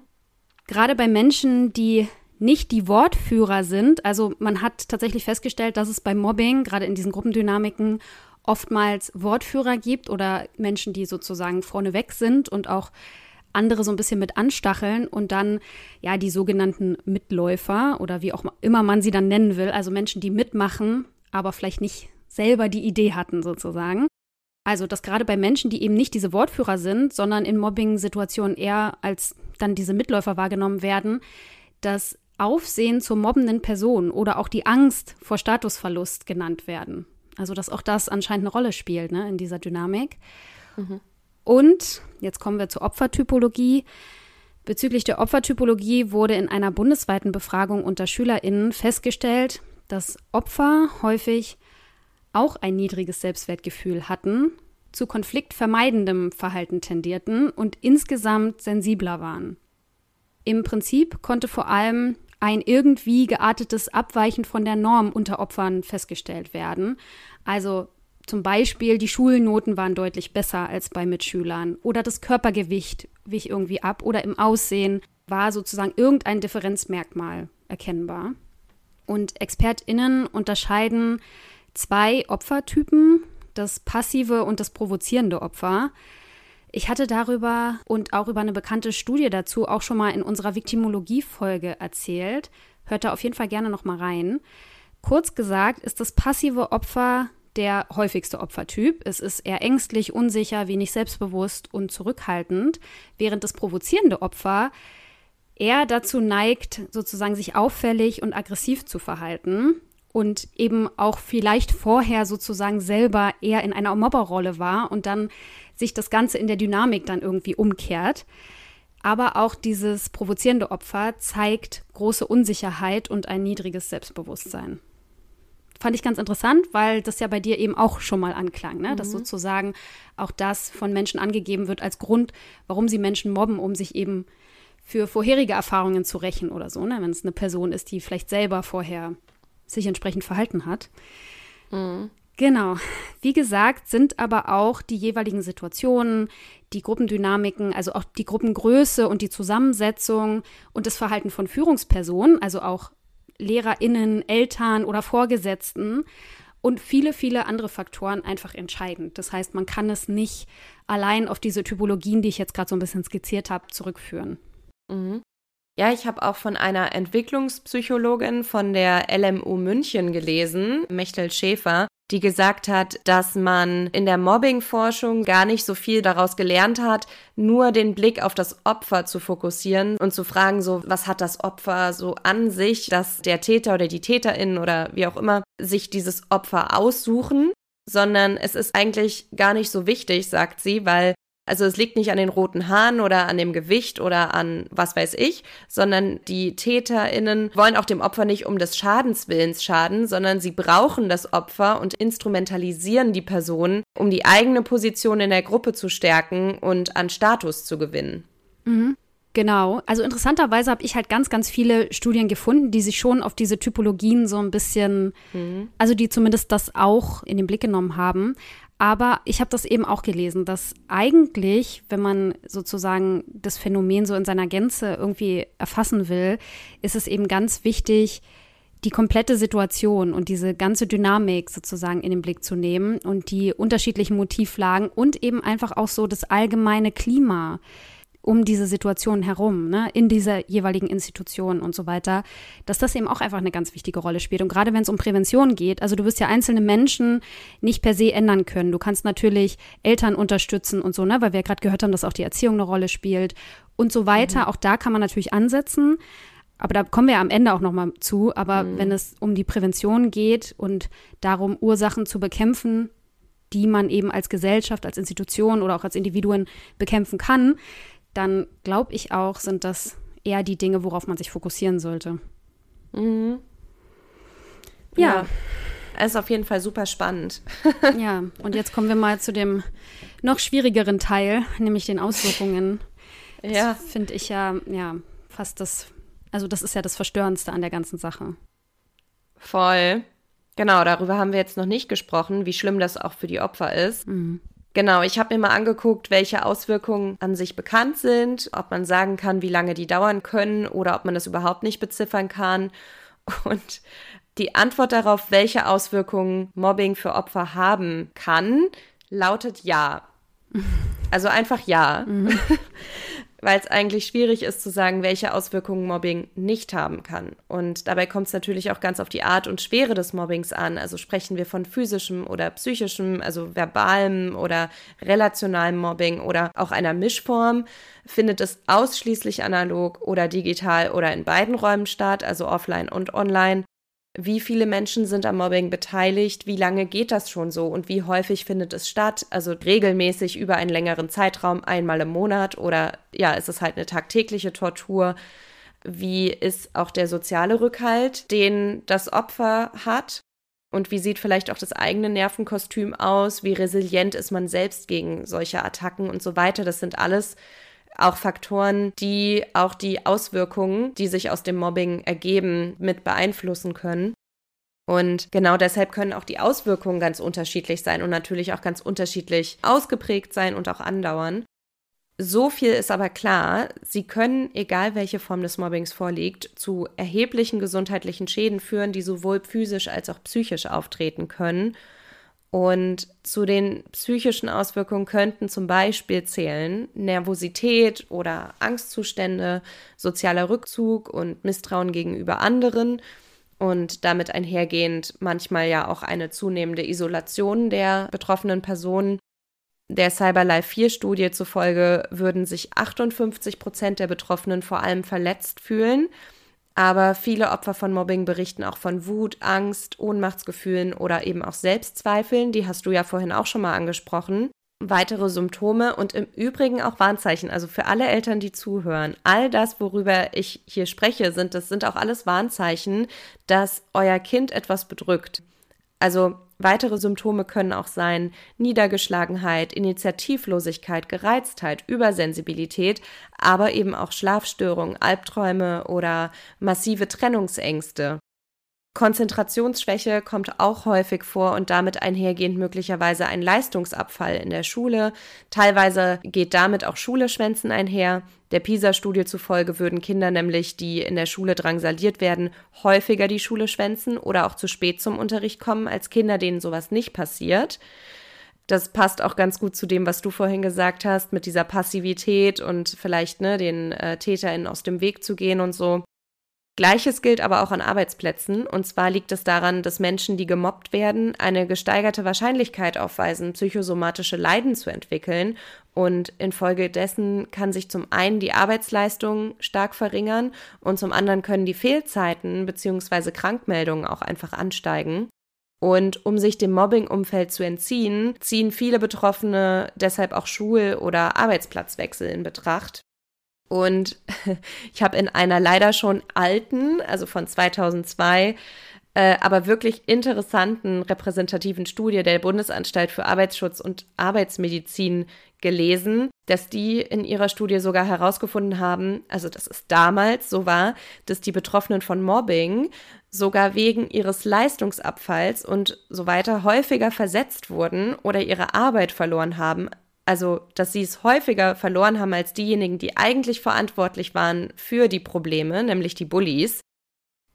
Gerade bei Menschen, die nicht die Wortführer sind, also man hat tatsächlich festgestellt, dass es bei Mobbing, gerade in diesen Gruppendynamiken, oftmals Wortführer gibt oder Menschen, die sozusagen vorneweg sind und auch andere so ein bisschen mit anstacheln und dann ja die sogenannten Mitläufer oder wie auch immer man sie dann nennen will, also Menschen, die mitmachen, aber vielleicht nicht selber die Idee hatten sozusagen. Also, dass gerade bei Menschen, die eben nicht diese Wortführer sind, sondern in Mobbing-Situationen eher als dann diese Mitläufer wahrgenommen werden, dass Aufsehen zur mobbenden Person oder auch die Angst vor Statusverlust genannt werden. Also dass auch das anscheinend eine Rolle spielt ne, in dieser Dynamik. Mhm. Und jetzt kommen wir zur Opfertypologie. Bezüglich der Opfertypologie wurde in einer bundesweiten Befragung unter SchülerInnen festgestellt, dass Opfer häufig auch ein niedriges Selbstwertgefühl hatten, zu konfliktvermeidendem Verhalten tendierten und insgesamt sensibler waren. Im Prinzip konnte vor allem ein irgendwie geartetes Abweichen von der Norm unter Opfern festgestellt werden. Also zum Beispiel die Schulnoten waren deutlich besser als bei Mitschülern oder das Körpergewicht wich irgendwie ab oder im Aussehen war sozusagen irgendein Differenzmerkmal erkennbar. Und ExpertInnen unterscheiden zwei Opfertypen, das passive und das provozierende Opfer. Ich hatte darüber und auch über eine bekannte Studie dazu auch schon mal in unserer Viktimologie-Folge erzählt. Hört da auf jeden Fall gerne noch mal rein. Kurz gesagt ist das passive Opfer der häufigste Opfertyp. Es ist eher ängstlich, unsicher, wenig selbstbewusst und zurückhaltend, während das provozierende Opfer eher dazu neigt, sozusagen sich auffällig und aggressiv zu verhalten und eben auch vielleicht vorher sozusagen selber eher in einer Mobberrolle war und dann sich das Ganze in der Dynamik dann irgendwie umkehrt. Aber auch dieses provozierende Opfer zeigt große Unsicherheit und ein niedriges Selbstbewusstsein. Fand ich ganz interessant, weil das ja bei dir eben auch schon mal anklang, ne? Mhm. dass sozusagen auch das von Menschen angegeben wird als Grund, warum sie Menschen mobben, um sich eben für vorherige Erfahrungen zu rächen oder so, ne? wenn es eine Person ist, die vielleicht selber vorher sich entsprechend verhalten hat. Mhm. Genau. Wie gesagt, sind aber auch die jeweiligen Situationen, die Gruppendynamiken, also auch die Gruppengröße und die Zusammensetzung und das Verhalten von Führungspersonen, also auch Lehrerinnen, Eltern oder Vorgesetzten und viele, viele andere Faktoren einfach entscheidend. Das heißt, man kann es nicht allein auf diese Typologien, die ich jetzt gerade so ein bisschen skizziert habe, zurückführen. Mhm. Ja, ich habe auch von einer Entwicklungspsychologin von der LMU München gelesen, Mechtel Schäfer, die gesagt hat, dass man in der Mobbing-Forschung gar nicht so viel daraus gelernt hat, nur den Blick auf das Opfer zu fokussieren und zu fragen, so, was hat das Opfer so an sich, dass der Täter oder die Täterin oder wie auch immer sich dieses Opfer aussuchen, sondern es ist eigentlich gar nicht so wichtig, sagt sie, weil also es liegt nicht an den roten Haaren oder an dem Gewicht oder an was weiß ich, sondern die Täterinnen wollen auch dem Opfer nicht um des Schadenswillens schaden, sondern sie brauchen das Opfer und instrumentalisieren die Person, um die eigene Position in der Gruppe zu stärken und an Status zu gewinnen. Mhm. Genau. Also interessanterweise habe ich halt ganz, ganz viele Studien gefunden, die sich schon auf diese Typologien so ein bisschen, mhm. also die zumindest das auch in den Blick genommen haben. Aber ich habe das eben auch gelesen, dass eigentlich, wenn man sozusagen das Phänomen so in seiner Gänze irgendwie erfassen will, ist es eben ganz wichtig, die komplette Situation und diese ganze Dynamik sozusagen in den Blick zu nehmen und die unterschiedlichen Motivlagen und eben einfach auch so das allgemeine Klima um diese Situation herum, ne, in dieser jeweiligen Institution und so weiter, dass das eben auch einfach eine ganz wichtige Rolle spielt. Und gerade wenn es um Prävention geht, also du wirst ja einzelne Menschen nicht per se ändern können. Du kannst natürlich Eltern unterstützen und so, ne, weil wir ja gerade gehört haben, dass auch die Erziehung eine Rolle spielt und so weiter. Mhm. Auch da kann man natürlich ansetzen. Aber da kommen wir am Ende auch nochmal zu. Aber mhm. wenn es um die Prävention geht und darum, Ursachen zu bekämpfen, die man eben als Gesellschaft, als Institution oder auch als Individuen bekämpfen kann, dann glaube ich auch, sind das eher die Dinge, worauf man sich fokussieren sollte. Mhm. Ja. ja. Ist auf jeden Fall super spannend. (laughs) (laughs) ja, und jetzt kommen wir mal zu dem noch schwierigeren Teil, nämlich den Auswirkungen. Ja. Finde ich ja, ja, fast das, also das ist ja das Verstörendste an der ganzen Sache. Voll. Genau, darüber haben wir jetzt noch nicht gesprochen, wie schlimm das auch für die Opfer ist. Mhm. Genau, ich habe mir mal angeguckt, welche Auswirkungen an sich bekannt sind, ob man sagen kann, wie lange die dauern können oder ob man das überhaupt nicht beziffern kann. (laughs) Und die Antwort darauf, welche Auswirkungen Mobbing für Opfer haben kann, lautet ja. Also einfach ja. Mhm. (laughs) weil es eigentlich schwierig ist zu sagen, welche Auswirkungen Mobbing nicht haben kann. Und dabei kommt es natürlich auch ganz auf die Art und Schwere des Mobbings an. Also sprechen wir von physischem oder psychischem, also verbalem oder relationalem Mobbing oder auch einer Mischform. Findet es ausschließlich analog oder digital oder in beiden Räumen statt, also offline und online? Wie viele Menschen sind am Mobbing beteiligt? Wie lange geht das schon so? Und wie häufig findet es statt? Also regelmäßig über einen längeren Zeitraum, einmal im Monat oder ja, ist es halt eine tagtägliche Tortur? Wie ist auch der soziale Rückhalt, den das Opfer hat? Und wie sieht vielleicht auch das eigene Nervenkostüm aus? Wie resilient ist man selbst gegen solche Attacken und so weiter? Das sind alles auch Faktoren, die auch die Auswirkungen, die sich aus dem Mobbing ergeben, mit beeinflussen können. Und genau deshalb können auch die Auswirkungen ganz unterschiedlich sein und natürlich auch ganz unterschiedlich ausgeprägt sein und auch andauern. So viel ist aber klar, sie können, egal welche Form des Mobbings vorliegt, zu erheblichen gesundheitlichen Schäden führen, die sowohl physisch als auch psychisch auftreten können und zu den psychischen Auswirkungen könnten zum Beispiel zählen Nervosität oder Angstzustände, sozialer Rückzug und Misstrauen gegenüber anderen und damit einhergehend manchmal ja auch eine zunehmende Isolation der betroffenen Personen. Der Cyberlife 4 Studie zufolge würden sich 58 Prozent der Betroffenen vor allem verletzt fühlen aber viele Opfer von Mobbing berichten auch von Wut, Angst, Ohnmachtsgefühlen oder eben auch Selbstzweifeln. Die hast du ja vorhin auch schon mal angesprochen. Weitere Symptome und im Übrigen auch Warnzeichen. Also für alle Eltern, die zuhören. All das, worüber ich hier spreche, sind, das sind auch alles Warnzeichen, dass euer Kind etwas bedrückt. Also weitere Symptome können auch sein Niedergeschlagenheit, Initiativlosigkeit, Gereiztheit, Übersensibilität, aber eben auch Schlafstörungen, Albträume oder massive Trennungsängste. Konzentrationsschwäche kommt auch häufig vor und damit einhergehend möglicherweise ein Leistungsabfall in der Schule. Teilweise geht damit auch Schuleschwänzen einher. Der PISA-Studie zufolge würden Kinder nämlich, die in der Schule drangsaliert werden, häufiger die Schule schwänzen oder auch zu spät zum Unterricht kommen als Kinder, denen sowas nicht passiert. Das passt auch ganz gut zu dem, was du vorhin gesagt hast, mit dieser Passivität und vielleicht ne, den äh, TäterInnen aus dem Weg zu gehen und so. Gleiches gilt aber auch an Arbeitsplätzen. Und zwar liegt es daran, dass Menschen, die gemobbt werden, eine gesteigerte Wahrscheinlichkeit aufweisen, psychosomatische Leiden zu entwickeln. Und infolgedessen kann sich zum einen die Arbeitsleistung stark verringern und zum anderen können die Fehlzeiten bzw. Krankmeldungen auch einfach ansteigen. Und um sich dem Mobbing-Umfeld zu entziehen, ziehen viele Betroffene deshalb auch Schul- oder Arbeitsplatzwechsel in Betracht. Und (laughs) ich habe in einer leider schon alten, also von 2002, äh, aber wirklich interessanten repräsentativen Studie der Bundesanstalt für Arbeitsschutz und Arbeitsmedizin gelesen, dass die in ihrer Studie sogar herausgefunden haben, also dass es damals so war, dass die Betroffenen von Mobbing sogar wegen ihres Leistungsabfalls und so weiter häufiger versetzt wurden oder ihre Arbeit verloren haben, also dass sie es häufiger verloren haben als diejenigen, die eigentlich verantwortlich waren für die Probleme, nämlich die Bullies.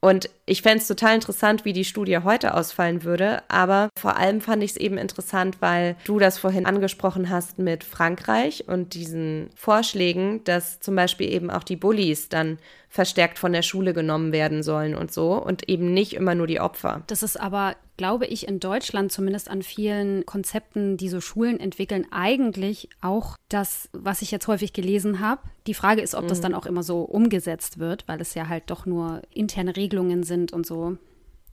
Und ich fände es total interessant, wie die Studie heute ausfallen würde. Aber vor allem fand ich es eben interessant, weil du das vorhin angesprochen hast mit Frankreich und diesen Vorschlägen, dass zum Beispiel eben auch die Bullies dann verstärkt von der Schule genommen werden sollen und so und eben nicht immer nur die Opfer. Das ist aber, glaube ich, in Deutschland zumindest an vielen Konzepten, die so Schulen entwickeln, eigentlich auch das, was ich jetzt häufig gelesen habe. Die Frage ist, ob mhm. das dann auch immer so umgesetzt wird, weil es ja halt doch nur interne Regelungen sind und so.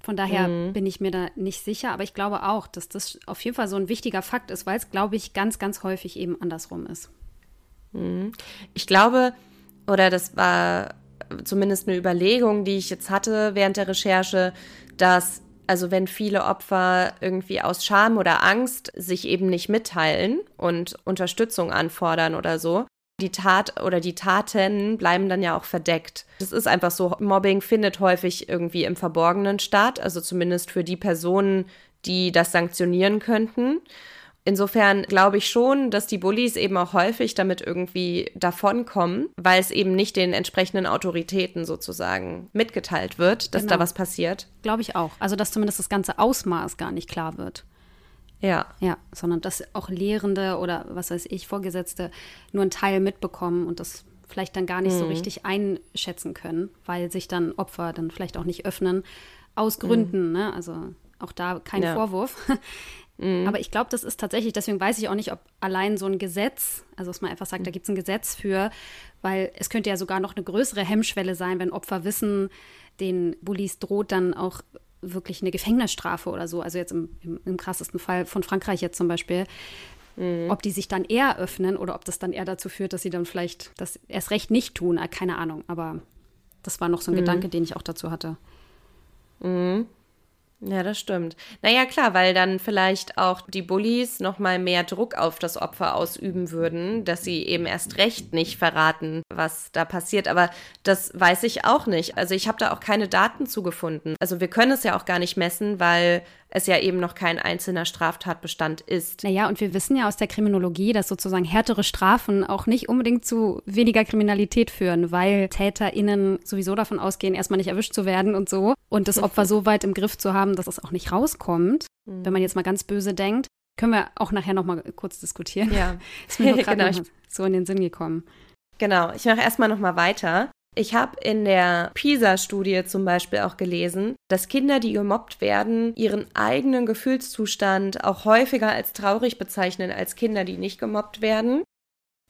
Von daher mhm. bin ich mir da nicht sicher, aber ich glaube auch, dass das auf jeden Fall so ein wichtiger Fakt ist, weil es, glaube ich, ganz, ganz häufig eben andersrum ist. Mhm. Ich glaube, oder das war zumindest eine Überlegung, die ich jetzt hatte während der Recherche, dass also wenn viele Opfer irgendwie aus Scham oder Angst sich eben nicht mitteilen und Unterstützung anfordern oder so, die Tat oder die Taten bleiben dann ja auch verdeckt. Das ist einfach so, Mobbing findet häufig irgendwie im Verborgenen statt, also zumindest für die Personen, die das sanktionieren könnten. Insofern glaube ich schon, dass die Bullies eben auch häufig damit irgendwie davonkommen, weil es eben nicht den entsprechenden Autoritäten sozusagen mitgeteilt wird, dass genau. da was passiert. Glaube ich auch. Also, dass zumindest das ganze Ausmaß gar nicht klar wird. Ja. Ja, sondern dass auch Lehrende oder was weiß ich, Vorgesetzte nur einen Teil mitbekommen und das vielleicht dann gar nicht mhm. so richtig einschätzen können, weil sich dann Opfer dann vielleicht auch nicht öffnen, aus Gründen, mhm. ne? Also auch da kein ja. Vorwurf. Mhm. Aber ich glaube, das ist tatsächlich, deswegen weiß ich auch nicht, ob allein so ein Gesetz, also dass man einfach sagt, da gibt es ein Gesetz für, weil es könnte ja sogar noch eine größere Hemmschwelle sein, wenn Opfer wissen, den Bullies droht dann auch wirklich eine Gefängnisstrafe oder so. Also jetzt im, im, im krassesten Fall von Frankreich jetzt zum Beispiel. Mhm. Ob die sich dann eher öffnen oder ob das dann eher dazu führt, dass sie dann vielleicht das erst recht nicht tun, äh, keine Ahnung. Aber das war noch so ein mhm. Gedanke, den ich auch dazu hatte. Mhm. Ja, das stimmt. Naja, klar, weil dann vielleicht auch die Bullies noch mal mehr Druck auf das Opfer ausüben würden, dass sie eben erst recht nicht verraten, was da passiert. Aber das weiß ich auch nicht. Also ich habe da auch keine Daten zugefunden. Also wir können es ja auch gar nicht messen, weil es ja eben noch kein einzelner Straftatbestand ist. Naja, und wir wissen ja aus der Kriminologie, dass sozusagen härtere Strafen auch nicht unbedingt zu weniger Kriminalität führen, weil TäterInnen sowieso davon ausgehen, erstmal nicht erwischt zu werden und so und das Opfer (laughs) so weit im Griff zu haben, dass es auch nicht rauskommt. Mhm. Wenn man jetzt mal ganz böse denkt, können wir auch nachher noch mal kurz diskutieren. Ja. (laughs) ist mir gerade (laughs) genau. so in den Sinn gekommen. Genau, ich mache erstmal noch mal weiter. Ich habe in der PISA-Studie zum Beispiel auch gelesen, dass Kinder, die gemobbt werden, ihren eigenen Gefühlszustand auch häufiger als traurig bezeichnen als Kinder, die nicht gemobbt werden.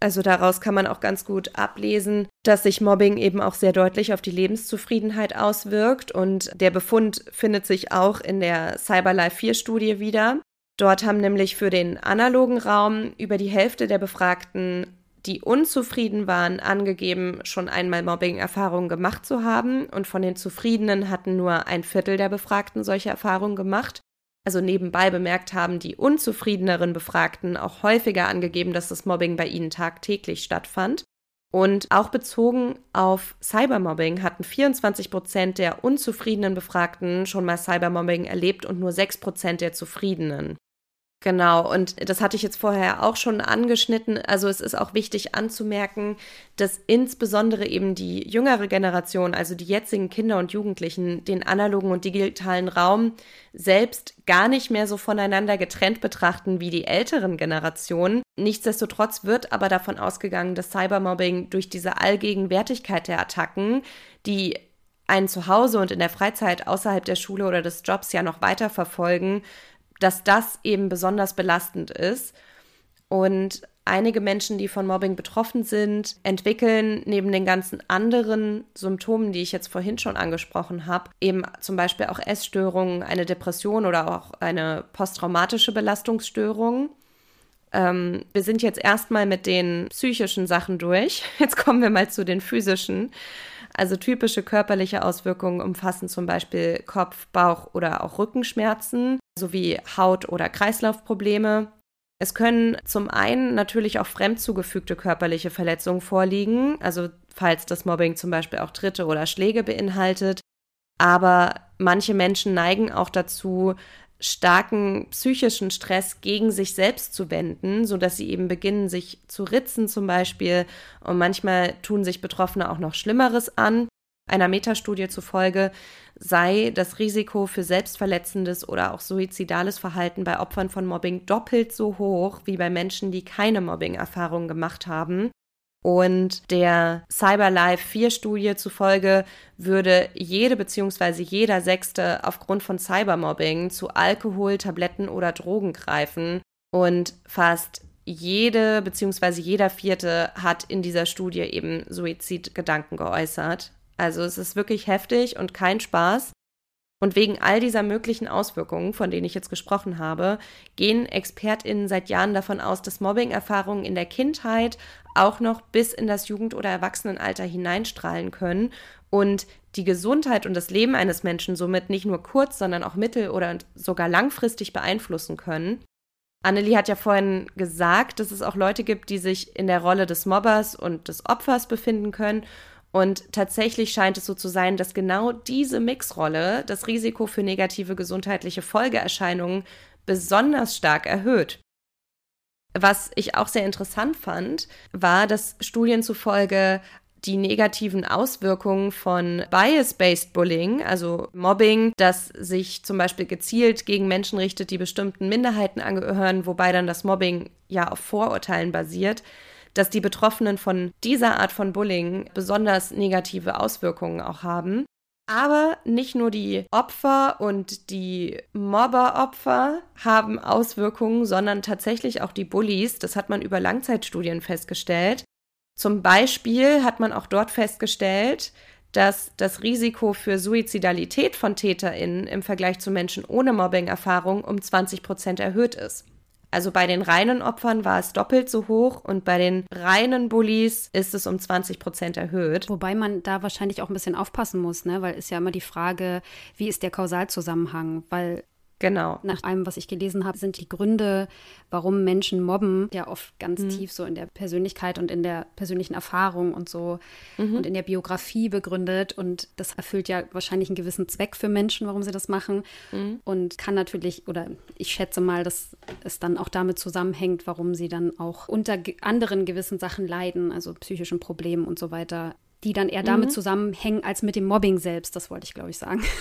Also daraus kann man auch ganz gut ablesen, dass sich Mobbing eben auch sehr deutlich auf die Lebenszufriedenheit auswirkt. Und der Befund findet sich auch in der Cyberlife 4 Studie wieder. Dort haben nämlich für den analogen Raum über die Hälfte der Befragten die unzufrieden waren, angegeben, schon einmal Mobbing-Erfahrungen gemacht zu haben. Und von den Zufriedenen hatten nur ein Viertel der Befragten solche Erfahrungen gemacht. Also nebenbei bemerkt haben die unzufriedeneren Befragten auch häufiger angegeben, dass das Mobbing bei ihnen tagtäglich stattfand. Und auch bezogen auf Cybermobbing hatten 24 Prozent der unzufriedenen Befragten schon mal Cybermobbing erlebt und nur 6 Prozent der Zufriedenen. Genau, und das hatte ich jetzt vorher auch schon angeschnitten. Also es ist auch wichtig anzumerken, dass insbesondere eben die jüngere Generation, also die jetzigen Kinder und Jugendlichen, den analogen und digitalen Raum selbst gar nicht mehr so voneinander getrennt betrachten wie die älteren Generationen. Nichtsdestotrotz wird aber davon ausgegangen, dass Cybermobbing durch diese Allgegenwärtigkeit der Attacken, die einen zu Hause und in der Freizeit außerhalb der Schule oder des Jobs ja noch weiter verfolgen, dass das eben besonders belastend ist. Und einige Menschen, die von Mobbing betroffen sind, entwickeln neben den ganzen anderen Symptomen, die ich jetzt vorhin schon angesprochen habe, eben zum Beispiel auch Essstörungen, eine Depression oder auch eine posttraumatische Belastungsstörung. Ähm, wir sind jetzt erstmal mit den psychischen Sachen durch. Jetzt kommen wir mal zu den physischen. Also typische körperliche Auswirkungen umfassen zum Beispiel Kopf-, Bauch- oder auch Rückenschmerzen sowie Haut- oder Kreislaufprobleme. Es können zum einen natürlich auch fremd zugefügte körperliche Verletzungen vorliegen, also falls das Mobbing zum Beispiel auch Tritte oder Schläge beinhaltet. Aber manche Menschen neigen auch dazu, starken psychischen Stress gegen sich selbst zu wenden, sodass sie eben beginnen, sich zu ritzen zum Beispiel. Und manchmal tun sich Betroffene auch noch Schlimmeres an. Einer Metastudie zufolge sei das Risiko für selbstverletzendes oder auch suizidales Verhalten bei Opfern von Mobbing doppelt so hoch wie bei Menschen, die keine Mobbing-Erfahrung gemacht haben. Und der CyberLife 4 Studie zufolge würde jede bzw. jeder Sechste aufgrund von Cybermobbing zu Alkohol, Tabletten oder Drogen greifen. Und fast jede bzw. jeder Vierte hat in dieser Studie eben Suizidgedanken geäußert. Also es ist wirklich heftig und kein Spaß. Und wegen all dieser möglichen Auswirkungen, von denen ich jetzt gesprochen habe, gehen ExpertInnen seit Jahren davon aus, dass Mobbing-Erfahrungen in der Kindheit auch noch bis in das Jugend- oder Erwachsenenalter hineinstrahlen können und die Gesundheit und das Leben eines Menschen somit nicht nur kurz, sondern auch mittel- oder sogar langfristig beeinflussen können. Annelie hat ja vorhin gesagt, dass es auch Leute gibt, die sich in der Rolle des Mobbers und des Opfers befinden können und tatsächlich scheint es so zu sein, dass genau diese Mixrolle das Risiko für negative gesundheitliche Folgeerscheinungen besonders stark erhöht. Was ich auch sehr interessant fand, war, dass Studien zufolge die negativen Auswirkungen von Bias-Based Bullying, also Mobbing, das sich zum Beispiel gezielt gegen Menschen richtet, die bestimmten Minderheiten angehören, wobei dann das Mobbing ja auf Vorurteilen basiert, dass die Betroffenen von dieser Art von Bullying besonders negative Auswirkungen auch haben. Aber nicht nur die Opfer und die Mobberopfer haben Auswirkungen, sondern tatsächlich auch die Bullies. Das hat man über Langzeitstudien festgestellt. Zum Beispiel hat man auch dort festgestellt, dass das Risiko für Suizidalität von TäterInnen im Vergleich zu Menschen ohne Mobbing-Erfahrung um 20 Prozent erhöht ist. Also bei den reinen Opfern war es doppelt so hoch und bei den reinen Bullies ist es um 20 Prozent erhöht. Wobei man da wahrscheinlich auch ein bisschen aufpassen muss, ne? weil ist ja immer die Frage, wie ist der Kausalzusammenhang? Weil Genau. Nach allem, was ich gelesen habe, sind die Gründe, warum Menschen mobben, ja oft ganz mhm. tief so in der Persönlichkeit und in der persönlichen Erfahrung und so mhm. und in der Biografie begründet. Und das erfüllt ja wahrscheinlich einen gewissen Zweck für Menschen, warum sie das machen. Mhm. Und kann natürlich, oder ich schätze mal, dass es dann auch damit zusammenhängt, warum sie dann auch unter anderen gewissen Sachen leiden, also psychischen Problemen und so weiter, die dann eher damit mhm. zusammenhängen als mit dem Mobbing selbst. Das wollte ich, glaube ich, sagen. (laughs)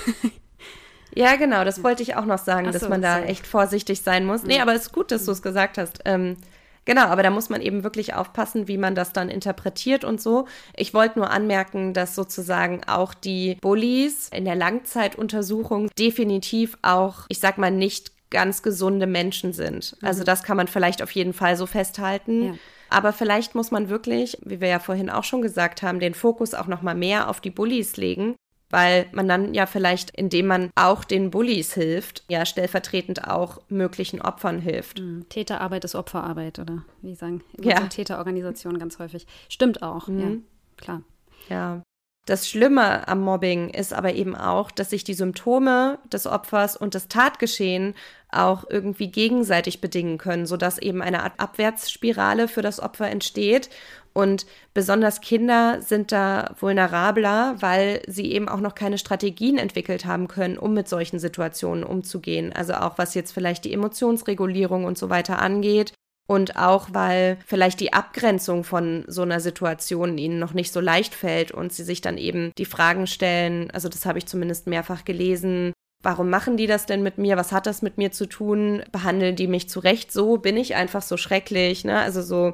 Ja, genau, das wollte ich auch noch sagen, so, dass man da sorry. echt vorsichtig sein muss. Nee, aber es ist gut, dass du es gesagt hast. Ähm, genau, aber da muss man eben wirklich aufpassen, wie man das dann interpretiert und so. Ich wollte nur anmerken, dass sozusagen auch die Bullies in der Langzeituntersuchung definitiv auch, ich sag mal, nicht ganz gesunde Menschen sind. Also mhm. das kann man vielleicht auf jeden Fall so festhalten. Ja. Aber vielleicht muss man wirklich, wie wir ja vorhin auch schon gesagt haben, den Fokus auch noch mal mehr auf die Bullies legen, weil man dann ja vielleicht, indem man auch den Bullies hilft, ja stellvertretend auch möglichen Opfern hilft. Mhm. Täterarbeit ist Opferarbeit, oder wie sagen ja. Täterorganisationen ganz häufig. Stimmt auch, mhm. ja, klar. Ja. Das Schlimme am Mobbing ist aber eben auch, dass sich die Symptome des Opfers und das Tatgeschehen auch irgendwie gegenseitig bedingen können, sodass eben eine Art Abwärtsspirale für das Opfer entsteht und besonders Kinder sind da vulnerabler, weil sie eben auch noch keine Strategien entwickelt haben können, um mit solchen Situationen umzugehen. Also auch was jetzt vielleicht die Emotionsregulierung und so weiter angeht. Und auch weil vielleicht die Abgrenzung von so einer Situation ihnen noch nicht so leicht fällt und sie sich dann eben die Fragen stellen, also das habe ich zumindest mehrfach gelesen, warum machen die das denn mit mir? Was hat das mit mir zu tun? Behandeln die mich zurecht so? Bin ich einfach so schrecklich? Ne? Also so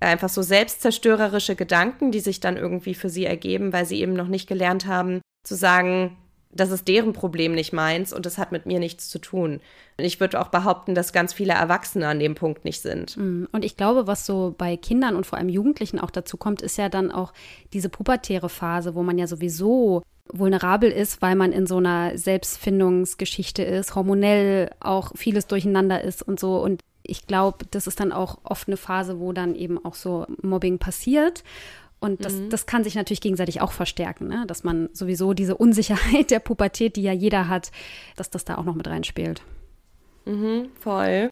einfach so selbstzerstörerische Gedanken, die sich dann irgendwie für sie ergeben, weil sie eben noch nicht gelernt haben zu sagen, das ist deren Problem, nicht meins und das hat mit mir nichts zu tun. Und ich würde auch behaupten, dass ganz viele Erwachsene an dem Punkt nicht sind. Mm, und ich glaube, was so bei Kindern und vor allem Jugendlichen auch dazu kommt, ist ja dann auch diese pubertäre Phase, wo man ja sowieso vulnerabel ist, weil man in so einer Selbstfindungsgeschichte ist, hormonell auch vieles durcheinander ist und so. Und ich glaube, das ist dann auch oft eine Phase, wo dann eben auch so Mobbing passiert. Und das, mhm. das kann sich natürlich gegenseitig auch verstärken, ne? dass man sowieso diese Unsicherheit (laughs) der Pubertät, die ja jeder hat, dass das da auch noch mit reinspielt. Mhm, voll.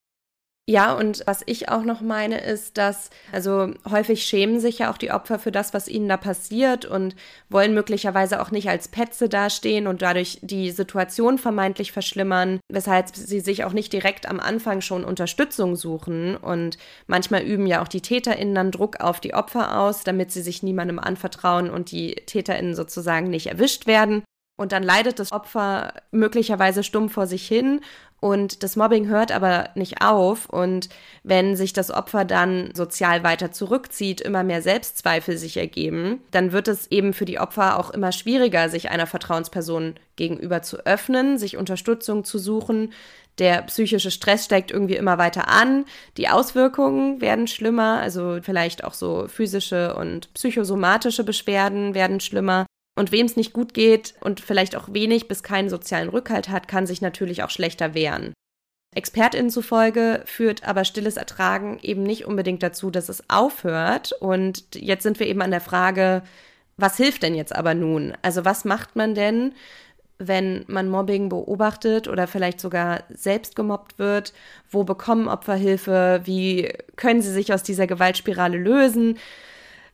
Ja, und was ich auch noch meine, ist, dass, also häufig schämen sich ja auch die Opfer für das, was ihnen da passiert und wollen möglicherweise auch nicht als Petze dastehen und dadurch die Situation vermeintlich verschlimmern, weshalb sie sich auch nicht direkt am Anfang schon Unterstützung suchen. Und manchmal üben ja auch die TäterInnen dann Druck auf die Opfer aus, damit sie sich niemandem anvertrauen und die TäterInnen sozusagen nicht erwischt werden. Und dann leidet das Opfer möglicherweise stumm vor sich hin und das Mobbing hört aber nicht auf. Und wenn sich das Opfer dann sozial weiter zurückzieht, immer mehr Selbstzweifel sich ergeben, dann wird es eben für die Opfer auch immer schwieriger, sich einer Vertrauensperson gegenüber zu öffnen, sich Unterstützung zu suchen. Der psychische Stress steigt irgendwie immer weiter an. Die Auswirkungen werden schlimmer, also vielleicht auch so physische und psychosomatische Beschwerden werden schlimmer. Und wem es nicht gut geht und vielleicht auch wenig bis keinen sozialen Rückhalt hat, kann sich natürlich auch schlechter wehren. ExpertInnen zufolge führt aber stilles Ertragen eben nicht unbedingt dazu, dass es aufhört. Und jetzt sind wir eben an der Frage, was hilft denn jetzt aber nun? Also was macht man denn, wenn man Mobbing beobachtet oder vielleicht sogar selbst gemobbt wird? Wo bekommen Opfer Hilfe? Wie können sie sich aus dieser Gewaltspirale lösen?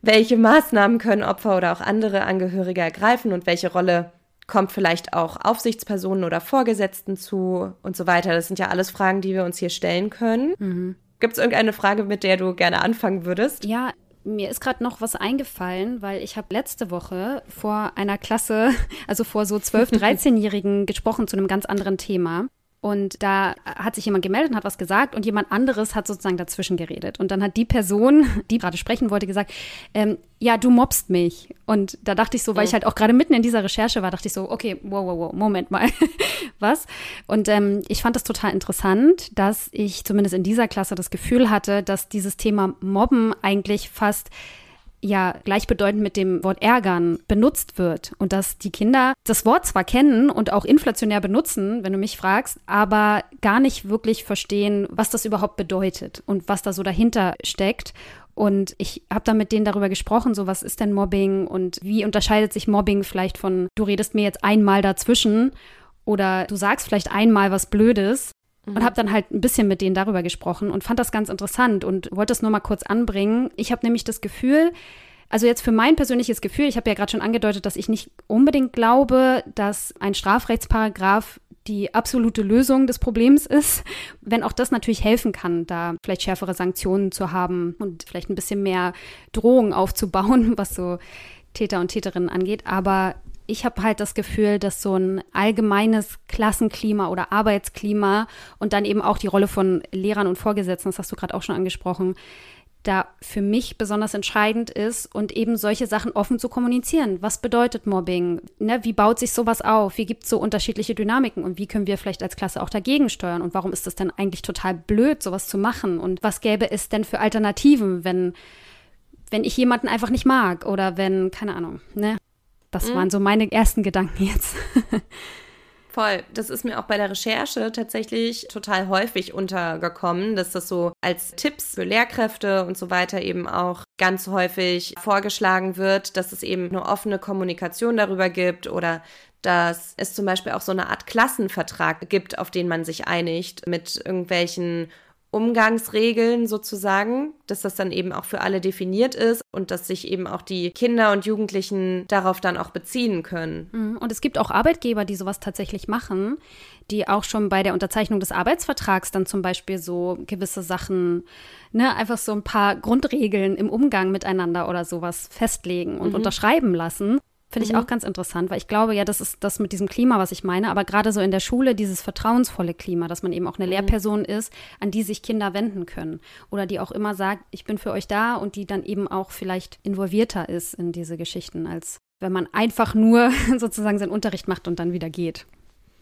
Welche Maßnahmen können Opfer oder auch andere Angehörige ergreifen und welche Rolle kommt vielleicht auch Aufsichtspersonen oder Vorgesetzten zu und so weiter. Das sind ja alles Fragen, die wir uns hier stellen können. Mhm. Gibt es irgendeine Frage, mit der du gerne anfangen würdest? Ja, mir ist gerade noch was eingefallen, weil ich habe letzte Woche vor einer Klasse, (laughs) also vor so 12-, 13-Jährigen (laughs) gesprochen zu einem ganz anderen Thema. Und da hat sich jemand gemeldet und hat was gesagt und jemand anderes hat sozusagen dazwischen geredet. Und dann hat die Person, die gerade sprechen wollte, gesagt, ähm, ja, du mobst mich. Und da dachte ich so, weil ich halt auch gerade mitten in dieser Recherche war, dachte ich so, okay, wow, wow, wow, Moment mal, (laughs) was? Und ähm, ich fand das total interessant, dass ich zumindest in dieser Klasse das Gefühl hatte, dass dieses Thema Mobben eigentlich fast ja gleichbedeutend mit dem Wort ärgern benutzt wird und dass die Kinder das Wort zwar kennen und auch inflationär benutzen, wenn du mich fragst, aber gar nicht wirklich verstehen, was das überhaupt bedeutet und was da so dahinter steckt. Und ich habe dann mit denen darüber gesprochen, so was ist denn Mobbing und wie unterscheidet sich Mobbing vielleicht von, du redest mir jetzt einmal dazwischen oder du sagst vielleicht einmal was Blödes und mhm. habe dann halt ein bisschen mit denen darüber gesprochen und fand das ganz interessant und wollte das nur mal kurz anbringen. Ich habe nämlich das Gefühl, also jetzt für mein persönliches Gefühl, ich habe ja gerade schon angedeutet, dass ich nicht unbedingt glaube, dass ein Strafrechtsparagraf die absolute Lösung des Problems ist, wenn auch das natürlich helfen kann, da vielleicht schärfere Sanktionen zu haben und vielleicht ein bisschen mehr Drohungen aufzubauen, (laughs) was so Täter und Täterinnen angeht. Aber ich habe halt das Gefühl, dass so ein allgemeines Klassenklima oder Arbeitsklima und dann eben auch die Rolle von Lehrern und Vorgesetzten, das hast du gerade auch schon angesprochen, da für mich besonders entscheidend ist und eben solche Sachen offen zu kommunizieren. Was bedeutet Mobbing? Ne, wie baut sich sowas auf? Wie gibt es so unterschiedliche Dynamiken? Und wie können wir vielleicht als Klasse auch dagegen steuern? Und warum ist es denn eigentlich total blöd, sowas zu machen? Und was gäbe es denn für Alternativen, wenn, wenn ich jemanden einfach nicht mag oder wenn, keine Ahnung, ne? Das mhm. waren so meine ersten Gedanken jetzt. (laughs) Voll. Das ist mir auch bei der Recherche tatsächlich total häufig untergekommen, dass das so als Tipps für Lehrkräfte und so weiter eben auch ganz häufig vorgeschlagen wird, dass es eben eine offene Kommunikation darüber gibt oder dass es zum Beispiel auch so eine Art Klassenvertrag gibt, auf den man sich einigt mit irgendwelchen Umgangsregeln sozusagen, dass das dann eben auch für alle definiert ist und dass sich eben auch die Kinder und Jugendlichen darauf dann auch beziehen können. Mhm. Und es gibt auch Arbeitgeber, die sowas tatsächlich machen, die auch schon bei der Unterzeichnung des Arbeitsvertrags dann zum Beispiel so gewisse Sachen, ne, einfach so ein paar Grundregeln im Umgang miteinander oder sowas festlegen und mhm. unterschreiben lassen. Finde ich mhm. auch ganz interessant, weil ich glaube, ja, das ist das mit diesem Klima, was ich meine, aber gerade so in der Schule dieses vertrauensvolle Klima, dass man eben auch eine mhm. Lehrperson ist, an die sich Kinder wenden können oder die auch immer sagt, ich bin für euch da und die dann eben auch vielleicht involvierter ist in diese Geschichten, als wenn man einfach nur (laughs) sozusagen seinen Unterricht macht und dann wieder geht.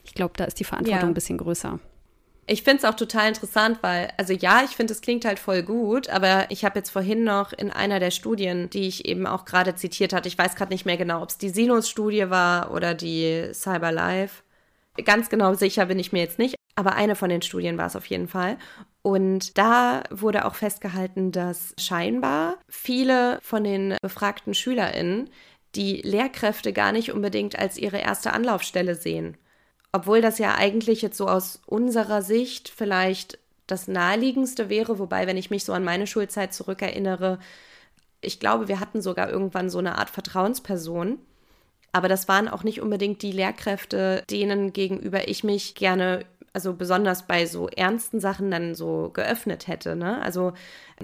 Ich glaube, da ist die Verantwortung ja. ein bisschen größer. Ich finde es auch total interessant, weil, also ja, ich finde, es klingt halt voll gut, aber ich habe jetzt vorhin noch in einer der Studien, die ich eben auch gerade zitiert hatte, ich weiß gerade nicht mehr genau, ob es die Sinus-Studie war oder die CyberLife. Ganz genau sicher bin ich mir jetzt nicht, aber eine von den Studien war es auf jeden Fall. Und da wurde auch festgehalten, dass scheinbar viele von den befragten SchülerInnen die Lehrkräfte gar nicht unbedingt als ihre erste Anlaufstelle sehen. Obwohl das ja eigentlich jetzt so aus unserer Sicht vielleicht das naheliegendste wäre, wobei, wenn ich mich so an meine Schulzeit zurückerinnere, ich glaube, wir hatten sogar irgendwann so eine Art Vertrauensperson. Aber das waren auch nicht unbedingt die Lehrkräfte, denen gegenüber ich mich gerne also besonders bei so ernsten Sachen dann so geöffnet hätte. Ne? Also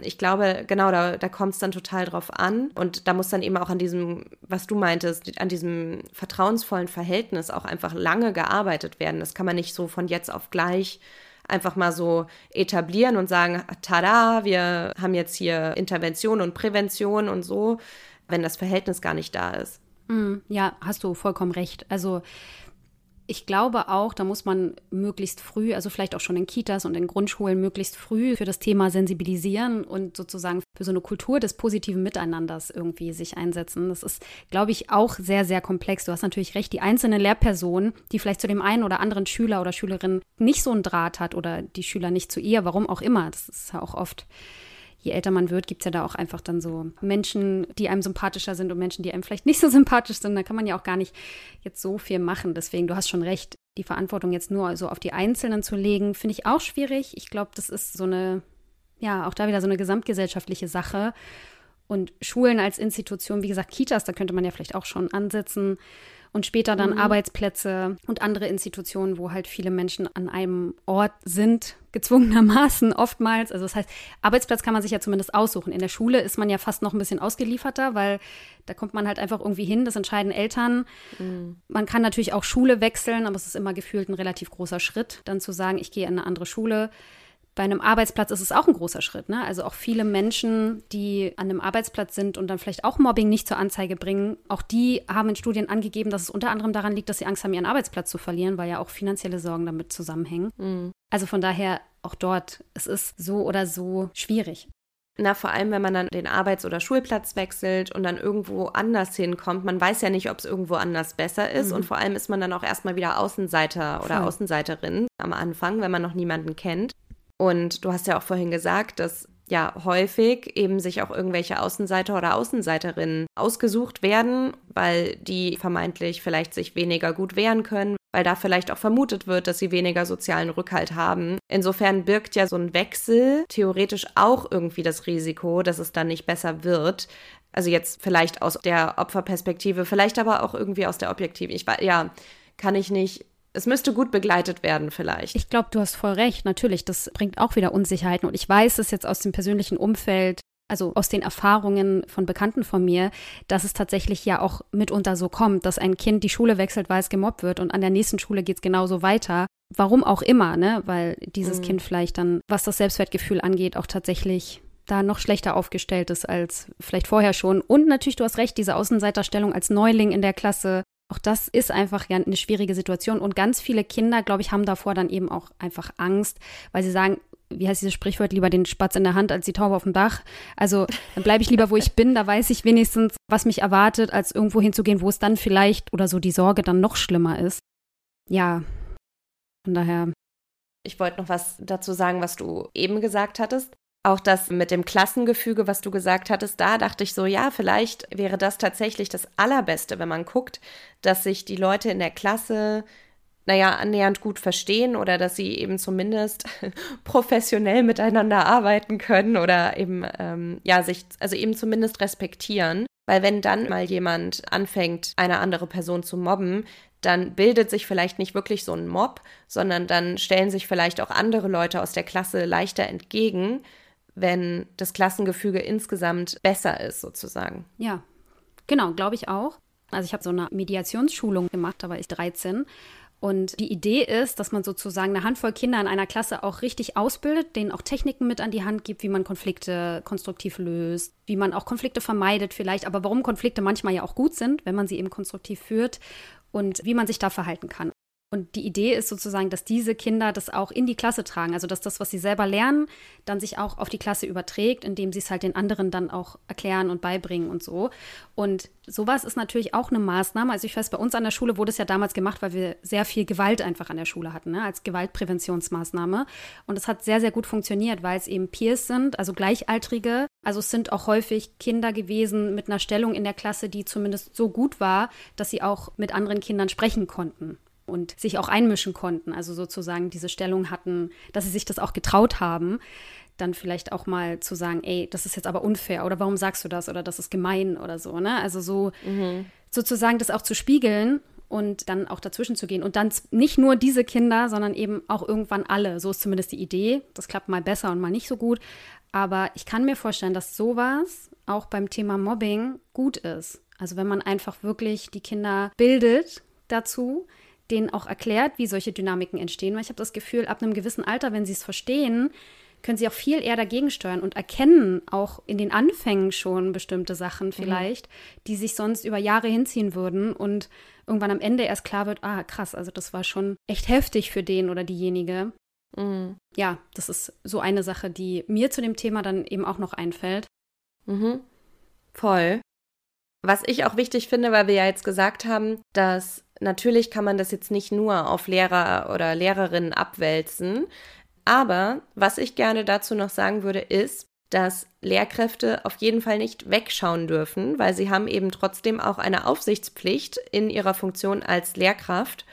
ich glaube, genau, da, da kommt es dann total drauf an. Und da muss dann eben auch an diesem, was du meintest, an diesem vertrauensvollen Verhältnis auch einfach lange gearbeitet werden. Das kann man nicht so von jetzt auf gleich einfach mal so etablieren und sagen, tada, wir haben jetzt hier Intervention und Prävention und so, wenn das Verhältnis gar nicht da ist. Mm, ja, hast du vollkommen recht. Also ich glaube auch, da muss man möglichst früh, also vielleicht auch schon in Kitas und in Grundschulen möglichst früh für das Thema sensibilisieren und sozusagen für so eine Kultur des positiven Miteinanders irgendwie sich einsetzen. Das ist, glaube ich, auch sehr, sehr komplex. Du hast natürlich recht, die einzelne Lehrperson, die vielleicht zu dem einen oder anderen Schüler oder Schülerin nicht so einen Draht hat oder die Schüler nicht zu ihr, warum auch immer, das ist ja auch oft je älter man wird, gibt es ja da auch einfach dann so Menschen, die einem sympathischer sind und Menschen, die einem vielleicht nicht so (laughs) sympathisch sind. Da kann man ja auch gar nicht jetzt so viel machen. Deswegen, du hast schon recht, die Verantwortung jetzt nur so auf die Einzelnen zu legen, finde ich auch schwierig. Ich glaube, das ist so eine, ja, auch da wieder so eine gesamtgesellschaftliche Sache. Und Schulen als Institution, wie gesagt, Kitas, da könnte man ja vielleicht auch schon ansetzen und später dann mhm. Arbeitsplätze und andere Institutionen, wo halt viele Menschen an einem Ort sind, gezwungenermaßen oftmals. Also das heißt, Arbeitsplatz kann man sich ja zumindest aussuchen. In der Schule ist man ja fast noch ein bisschen ausgelieferter, weil da kommt man halt einfach irgendwie hin, das entscheiden Eltern. Mhm. Man kann natürlich auch Schule wechseln, aber es ist immer gefühlt ein relativ großer Schritt, dann zu sagen, ich gehe in eine andere Schule bei einem Arbeitsplatz ist es auch ein großer Schritt. Ne? Also auch viele Menschen, die an einem Arbeitsplatz sind und dann vielleicht auch Mobbing nicht zur Anzeige bringen, auch die haben in Studien angegeben, dass es unter anderem daran liegt, dass sie Angst haben, ihren Arbeitsplatz zu verlieren, weil ja auch finanzielle Sorgen damit zusammenhängen. Mhm. Also von daher auch dort, es ist so oder so schwierig. Na, vor allem, wenn man dann den Arbeits- oder Schulplatz wechselt und dann irgendwo anders hinkommt. Man weiß ja nicht, ob es irgendwo anders besser ist. Mhm. Und vor allem ist man dann auch erstmal wieder Außenseiter oder Voll. Außenseiterin am Anfang, wenn man noch niemanden kennt. Und du hast ja auch vorhin gesagt, dass ja häufig eben sich auch irgendwelche Außenseiter oder Außenseiterinnen ausgesucht werden, weil die vermeintlich vielleicht sich weniger gut wehren können, weil da vielleicht auch vermutet wird, dass sie weniger sozialen Rückhalt haben. Insofern birgt ja so ein Wechsel theoretisch auch irgendwie das Risiko, dass es dann nicht besser wird. Also jetzt vielleicht aus der Opferperspektive, vielleicht aber auch irgendwie aus der Objektiven. Ich war ja, kann ich nicht es müsste gut begleitet werden vielleicht. Ich glaube, du hast voll recht. Natürlich, das bringt auch wieder Unsicherheiten. Und ich weiß es jetzt aus dem persönlichen Umfeld, also aus den Erfahrungen von Bekannten von mir, dass es tatsächlich ja auch mitunter so kommt, dass ein Kind die Schule wechselt, weil es gemobbt wird und an der nächsten Schule geht es genauso weiter. Warum auch immer, ne? Weil dieses mhm. Kind vielleicht dann, was das Selbstwertgefühl angeht, auch tatsächlich da noch schlechter aufgestellt ist als vielleicht vorher schon. Und natürlich, du hast recht, diese Außenseiterstellung als Neuling in der Klasse, auch das ist einfach ja eine schwierige Situation. Und ganz viele Kinder, glaube ich, haben davor dann eben auch einfach Angst, weil sie sagen, wie heißt dieses Sprichwort, lieber den Spatz in der Hand als die Taube auf dem Dach. Also dann bleibe ich lieber, wo ich bin, da weiß ich wenigstens, was mich erwartet, als irgendwo hinzugehen, wo es dann vielleicht oder so die Sorge dann noch schlimmer ist. Ja, von daher. Ich wollte noch was dazu sagen, was du eben gesagt hattest. Auch das mit dem Klassengefüge, was du gesagt hattest, da dachte ich so, ja, vielleicht wäre das tatsächlich das Allerbeste, wenn man guckt, dass sich die Leute in der Klasse naja, annähernd gut verstehen oder dass sie eben zumindest (laughs) professionell miteinander arbeiten können oder eben, ähm, ja, sich, also eben zumindest respektieren. Weil wenn dann mal jemand anfängt, eine andere Person zu mobben, dann bildet sich vielleicht nicht wirklich so ein Mob, sondern dann stellen sich vielleicht auch andere Leute aus der Klasse leichter entgegen wenn das Klassengefüge insgesamt besser ist, sozusagen. Ja, genau, glaube ich auch. Also ich habe so eine Mediationsschulung gemacht, da war ich 13. Und die Idee ist, dass man sozusagen eine Handvoll Kinder in einer Klasse auch richtig ausbildet, denen auch Techniken mit an die Hand gibt, wie man Konflikte konstruktiv löst, wie man auch Konflikte vermeidet vielleicht, aber warum Konflikte manchmal ja auch gut sind, wenn man sie eben konstruktiv führt und wie man sich da verhalten kann. Und die Idee ist sozusagen, dass diese Kinder das auch in die Klasse tragen. Also dass das, was sie selber lernen, dann sich auch auf die Klasse überträgt, indem sie es halt den anderen dann auch erklären und beibringen und so. Und sowas ist natürlich auch eine Maßnahme. Also ich weiß, bei uns an der Schule wurde es ja damals gemacht, weil wir sehr viel Gewalt einfach an der Schule hatten, ne? als Gewaltpräventionsmaßnahme. Und es hat sehr, sehr gut funktioniert, weil es eben Peers sind, also Gleichaltrige. Also es sind auch häufig Kinder gewesen mit einer Stellung in der Klasse, die zumindest so gut war, dass sie auch mit anderen Kindern sprechen konnten und sich auch einmischen konnten, also sozusagen diese Stellung hatten, dass sie sich das auch getraut haben, dann vielleicht auch mal zu sagen, ey, das ist jetzt aber unfair oder warum sagst du das oder das ist gemein oder so, ne? Also so mhm. sozusagen das auch zu spiegeln und dann auch dazwischen zu gehen und dann nicht nur diese Kinder, sondern eben auch irgendwann alle. So ist zumindest die Idee. Das klappt mal besser und mal nicht so gut. Aber ich kann mir vorstellen, dass sowas auch beim Thema Mobbing gut ist. Also wenn man einfach wirklich die Kinder bildet dazu, denen auch erklärt, wie solche Dynamiken entstehen, weil ich habe das Gefühl, ab einem gewissen Alter, wenn sie es verstehen, können sie auch viel eher dagegen steuern und erkennen auch in den Anfängen schon bestimmte Sachen mhm. vielleicht, mhm. die sich sonst über Jahre hinziehen würden und irgendwann am Ende erst klar wird, ah krass, also das war schon echt heftig für den oder diejenige. Mhm. Ja, das ist so eine Sache, die mir zu dem Thema dann eben auch noch einfällt. Mhm. Voll. Was ich auch wichtig finde, weil wir ja jetzt gesagt haben, dass natürlich kann man das jetzt nicht nur auf Lehrer oder Lehrerinnen abwälzen. Aber was ich gerne dazu noch sagen würde, ist, dass Lehrkräfte auf jeden Fall nicht wegschauen dürfen, weil sie haben eben trotzdem auch eine Aufsichtspflicht in ihrer Funktion als Lehrkraft.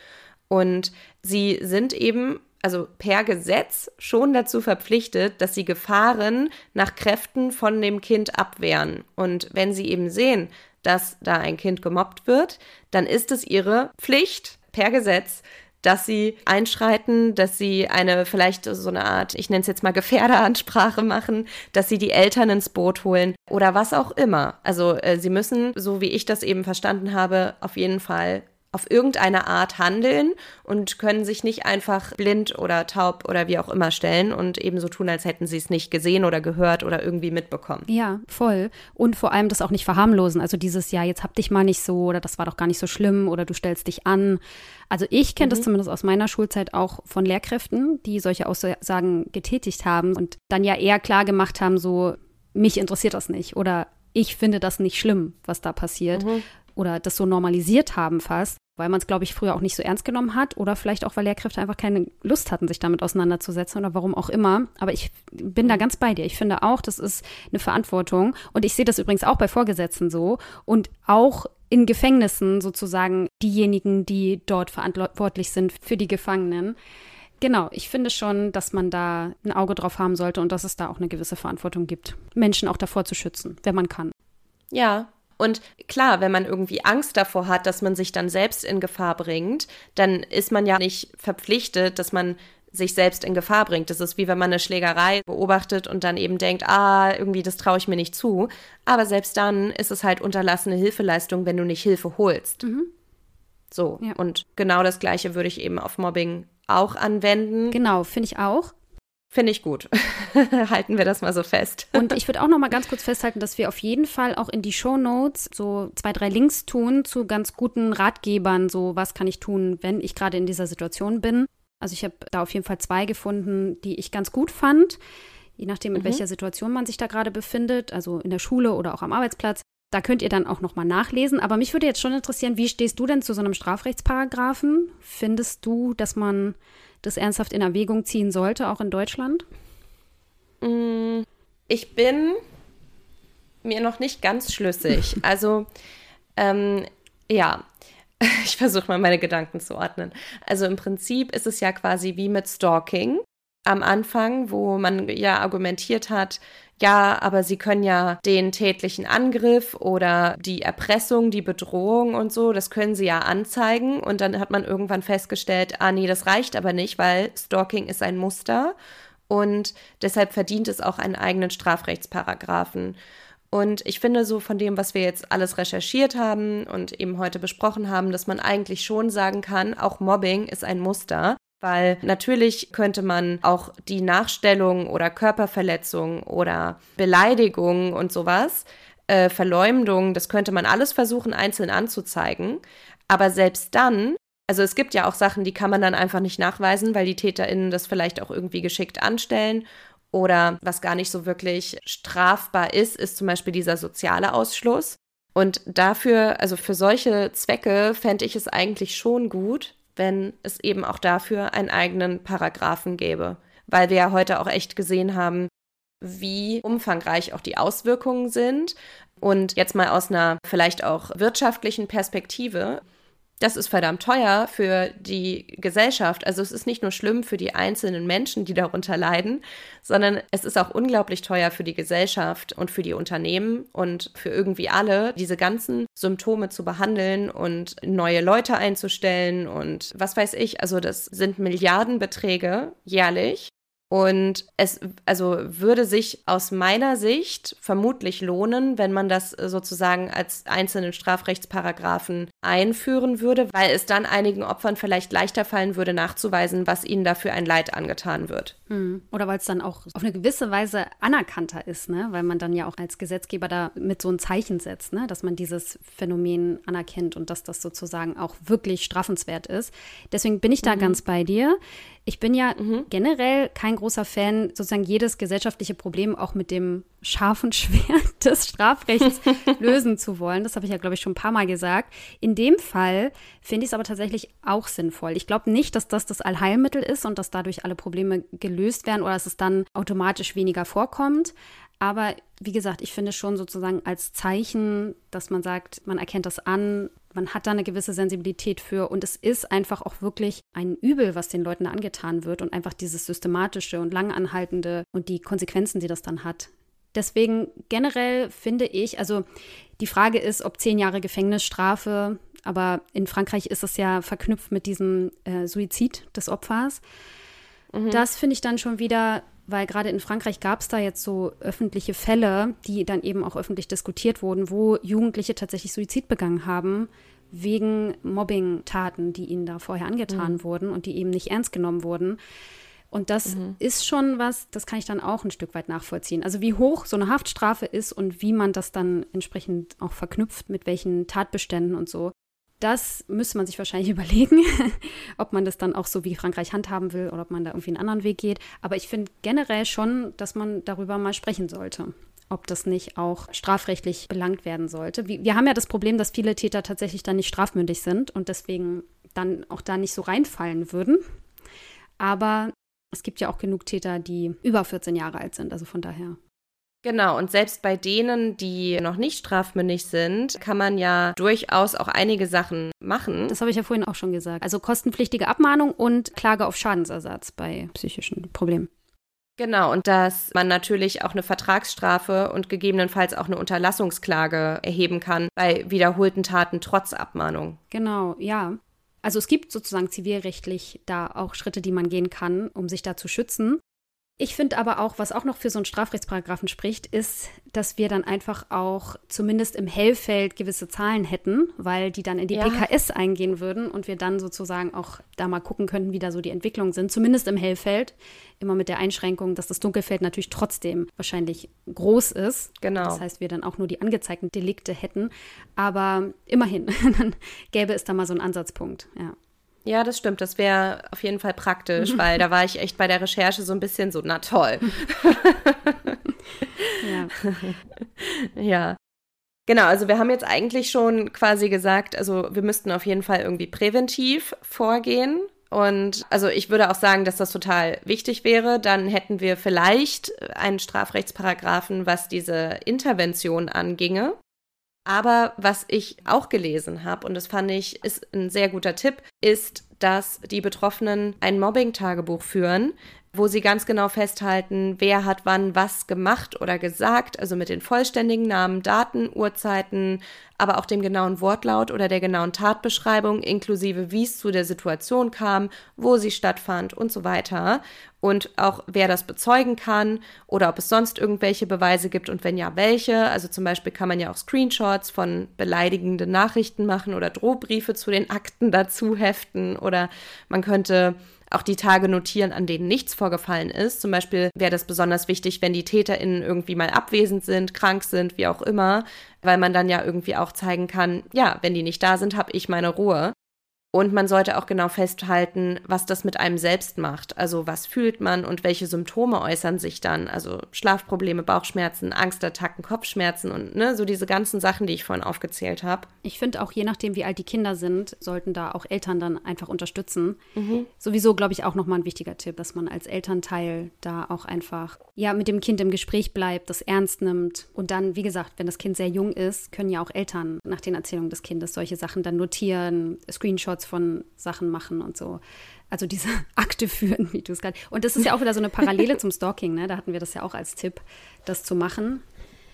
Und sie sind eben also per Gesetz schon dazu verpflichtet, dass sie Gefahren nach Kräften von dem Kind abwehren. Und wenn sie eben sehen, dass da ein Kind gemobbt wird, dann ist es ihre Pflicht per Gesetz, dass sie einschreiten, dass sie eine vielleicht so eine Art, ich nenne es jetzt mal Gefährderansprache machen, dass sie die Eltern ins Boot holen oder was auch immer. Also äh, sie müssen, so wie ich das eben verstanden habe, auf jeden Fall auf irgendeine Art handeln und können sich nicht einfach blind oder taub oder wie auch immer stellen und eben so tun, als hätten sie es nicht gesehen oder gehört oder irgendwie mitbekommen. Ja, voll. Und vor allem das auch nicht verharmlosen. Also dieses Jahr, jetzt hab dich mal nicht so oder das war doch gar nicht so schlimm oder du stellst dich an. Also ich kenne mhm. das zumindest aus meiner Schulzeit auch von Lehrkräften, die solche Aussagen getätigt haben und dann ja eher klar gemacht haben, so mich interessiert das nicht oder ich finde das nicht schlimm, was da passiert. Mhm oder das so normalisiert haben fast, weil man es, glaube ich, früher auch nicht so ernst genommen hat oder vielleicht auch, weil Lehrkräfte einfach keine Lust hatten, sich damit auseinanderzusetzen oder warum auch immer. Aber ich bin da ganz bei dir. Ich finde auch, das ist eine Verantwortung und ich sehe das übrigens auch bei Vorgesetzten so und auch in Gefängnissen sozusagen diejenigen, die dort verantwortlich sind für die Gefangenen. Genau, ich finde schon, dass man da ein Auge drauf haben sollte und dass es da auch eine gewisse Verantwortung gibt, Menschen auch davor zu schützen, wenn man kann. Ja, und klar, wenn man irgendwie Angst davor hat, dass man sich dann selbst in Gefahr bringt, dann ist man ja nicht verpflichtet, dass man sich selbst in Gefahr bringt. Das ist wie wenn man eine Schlägerei beobachtet und dann eben denkt, ah, irgendwie das traue ich mir nicht zu. Aber selbst dann ist es halt unterlassene Hilfeleistung, wenn du nicht Hilfe holst. Mhm. So, ja. und genau das Gleiche würde ich eben auf Mobbing auch anwenden. Genau, finde ich auch. Finde ich gut. (laughs) Halten wir das mal so fest. Und ich würde auch noch mal ganz kurz festhalten, dass wir auf jeden Fall auch in die Show Notes so zwei, drei Links tun zu ganz guten Ratgebern, so was kann ich tun, wenn ich gerade in dieser Situation bin. Also ich habe da auf jeden Fall zwei gefunden, die ich ganz gut fand, je nachdem, in mhm. welcher Situation man sich da gerade befindet, also in der Schule oder auch am Arbeitsplatz. Da könnt ihr dann auch noch mal nachlesen. Aber mich würde jetzt schon interessieren, wie stehst du denn zu so einem Strafrechtsparagraphen? Findest du, dass man das ernsthaft in Erwägung ziehen sollte, auch in Deutschland? Mm, ich bin mir noch nicht ganz schlüssig. (laughs) Also, ähm, ja, (laughs) ich versuche mal meine Gedanken zu ordnen. Also im Prinzip ist es ja quasi wie mit Stalking am Anfang, wo man ja argumentiert hat, ja, aber sie können ja den tätlichen Angriff oder die Erpressung, die Bedrohung und so, das können sie ja anzeigen. Und dann hat man irgendwann festgestellt, ah nee, das reicht aber nicht, weil Stalking ist ein Muster und deshalb verdient es auch einen eigenen Strafrechtsparagraphen. Und ich finde so von dem, was wir jetzt alles recherchiert haben und eben heute besprochen haben, dass man eigentlich schon sagen kann, auch Mobbing ist ein Muster weil natürlich könnte man auch die Nachstellung oder Körperverletzung oder Beleidigung und sowas, äh, Verleumdung, das könnte man alles versuchen einzeln anzuzeigen. Aber selbst dann, also es gibt ja auch Sachen, die kann man dann einfach nicht nachweisen, weil die TäterInnen das vielleicht auch irgendwie geschickt anstellen. Oder was gar nicht so wirklich strafbar ist, ist zum Beispiel dieser soziale Ausschluss. Und dafür, also für solche Zwecke, fände ich es eigentlich schon gut, wenn es eben auch dafür einen eigenen Paragraphen gäbe. Weil wir ja heute auch echt gesehen haben, wie umfangreich auch die Auswirkungen sind. Und jetzt mal aus einer vielleicht auch wirtschaftlichen Perspektive das ist verdammt teuer für die Gesellschaft. Also es ist nicht nur schlimm für die einzelnen Menschen, die darunter leiden, sondern es ist auch unglaublich teuer für die Gesellschaft und für die Unternehmen und für irgendwie alle, diese ganzen Symptome zu behandeln und neue Leute einzustellen und was weiß ich. Also das sind Milliardenbeträge jährlich. Und es also würde sich aus meiner Sicht vermutlich lohnen, wenn man das sozusagen als einzelnen Strafrechtsparagraphen einführen würde, weil es dann einigen Opfern vielleicht leichter fallen würde, nachzuweisen, was ihnen dafür ein Leid angetan wird. Hm. Oder weil es dann auch auf eine gewisse Weise anerkannter ist, ne? weil man dann ja auch als Gesetzgeber da mit so ein Zeichen setzt, ne? dass man dieses Phänomen anerkennt und dass das sozusagen auch wirklich strafenswert ist. Deswegen bin ich da mhm. ganz bei dir. Ich bin ja mhm. generell kein großer Fan, sozusagen jedes gesellschaftliche Problem auch mit dem scharfen (laughs) Schwert des Strafrechts (laughs) lösen zu wollen. Das habe ich ja, glaube ich, schon ein paar Mal gesagt. In dem Fall finde ich es aber tatsächlich auch sinnvoll. Ich glaube nicht, dass das das Allheilmittel ist und dass dadurch alle Probleme gelöst werden oder dass es dann automatisch weniger vorkommt. Aber wie gesagt, ich finde schon sozusagen als Zeichen, dass man sagt, man erkennt das an, Man hat da eine gewisse Sensibilität für und es ist einfach auch wirklich ein Übel, was den Leuten da angetan wird und einfach dieses systematische und langanhaltende und die Konsequenzen, die das dann hat. Deswegen generell finde ich, also die Frage ist, ob zehn Jahre Gefängnisstrafe, aber in Frankreich ist es ja verknüpft mit diesem äh, Suizid des Opfers. Mhm. Das finde ich dann schon wieder, weil gerade in Frankreich gab es da jetzt so öffentliche Fälle, die dann eben auch öffentlich diskutiert wurden, wo Jugendliche tatsächlich Suizid begangen haben wegen Mobbing-Taten, die ihnen da vorher angetan mhm. wurden und die eben nicht ernst genommen wurden. Und das mhm. ist schon was, das kann ich dann auch ein Stück weit nachvollziehen. Also wie hoch so eine Haftstrafe ist und wie man das dann entsprechend auch verknüpft, mit welchen Tatbeständen und so. Das müsste man sich wahrscheinlich (laughs) überlegen, ob man das dann auch so wie Frankreich handhaben will oder ob man da irgendwie einen anderen Weg geht. Aber ich finde generell schon, dass man darüber mal sprechen sollte ob das nicht auch strafrechtlich belangt werden sollte. Wir haben ja das Problem, dass viele Täter tatsächlich dann nicht strafmündig sind und deswegen dann auch da nicht so reinfallen würden. Aber es gibt ja auch genug Täter, die über 14 Jahre alt sind, also von daher. Genau, und selbst bei denen, die noch nicht strafmündig sind, kann man ja durchaus auch einige Sachen machen. Das habe ich ja vorhin auch schon gesagt. Also kostenpflichtige Abmahnung und Klage auf Schadensersatz bei psychischen Problemen. Genau, und dass man natürlich auch eine Vertragsstrafe und gegebenenfalls auch eine Unterlassungsklage erheben kann bei wiederholten Taten trotz Abmahnung. Genau, ja. Also es gibt sozusagen zivilrechtlich da auch Schritte, die man gehen kann, um sich da zu schützen. Ich finde aber auch, was auch noch für so einen Strafrechtsparagraphen spricht, ist, dass wir dann einfach auch zumindest im Hellfeld gewisse Zahlen hätten, weil die dann in die ja. PKS eingehen würden und wir dann sozusagen auch da mal gucken könnten, wie da so die Entwicklungen sind. Zumindest im Hellfeld. Immer mit der Einschränkung, dass das Dunkelfeld natürlich trotzdem wahrscheinlich groß ist. Genau. Das heißt, wir dann auch nur die angezeigten Delikte hätten. Aber immerhin, (laughs) dann gäbe es da mal so einen Ansatzpunkt, ja. Ja, das stimmt. Das wäre auf jeden Fall praktisch, (laughs) weil da war ich echt bei der Recherche so ein bisschen so, na toll. ja. (laughs) ja. Genau, also wir haben jetzt eigentlich schon quasi gesagt, also wir müssten auf jeden Fall irgendwie präventiv vorgehen. Und also ich würde auch sagen, dass das total wichtig wäre. Dann hätten wir vielleicht einen Strafrechtsparagraphen, was diese Intervention anginge. Aber was ich auch gelesen habe, und das fand ich, ist ein sehr guter Tipp, ist, dass die Betroffenen ein Mobbing-Tagebuch führen, wo sie ganz genau festhalten, wer hat wann was gemacht oder gesagt, also mit den vollständigen Namen, Daten, Uhrzeiten, aber auch dem genauen Wortlaut oder der genauen Tatbeschreibung, inklusive wie es zu der Situation kam, wo sie stattfand und so weiter. Und auch wer das bezeugen kann oder ob es sonst irgendwelche Beweise gibt und wenn ja, welche. Also zum Beispiel kann man ja auch Screenshots von beleidigenden Nachrichten machen oder Drohbriefe zu den Akten dazu heften oder man könnte auch die Tage notieren, an denen nichts vorgefallen ist. Zum Beispiel wäre das besonders wichtig, wenn die TäterInnen irgendwie mal abwesend sind, krank sind, wie auch immer, weil man dann ja irgendwie auch zeigen kann, ja, wenn die nicht da sind, habe ich meine Ruhe. Und man sollte auch genau festhalten, was das mit einem selbst macht. Also was fühlt man und welche Symptome äußern sich dann. Also Schlafprobleme, Bauchschmerzen, Angstattacken, Kopfschmerzen und ne, so diese ganzen Sachen, die ich vorhin aufgezählt habe. Ich finde auch, je nachdem, wie alt die Kinder sind, sollten da auch Eltern dann einfach unterstützen. Mhm. Sowieso, glaube ich, auch nochmal ein wichtiger Tipp, dass man als Elternteil da auch einfach ja mit dem Kind im Gespräch bleibt, das ernst nimmt. Und dann, wie gesagt, wenn das Kind sehr jung ist, können ja auch Eltern nach den Erzählungen des Kindes solche Sachen dann notieren, Screenshots Screenshots von Sachen machen und so. Also diese (laughs) Akte führen, wie du es gerade. Und das ist ja auch wieder so eine Parallele zum Stalking, ne? Da hatten wir das ja auch als Tipp, das zu machen.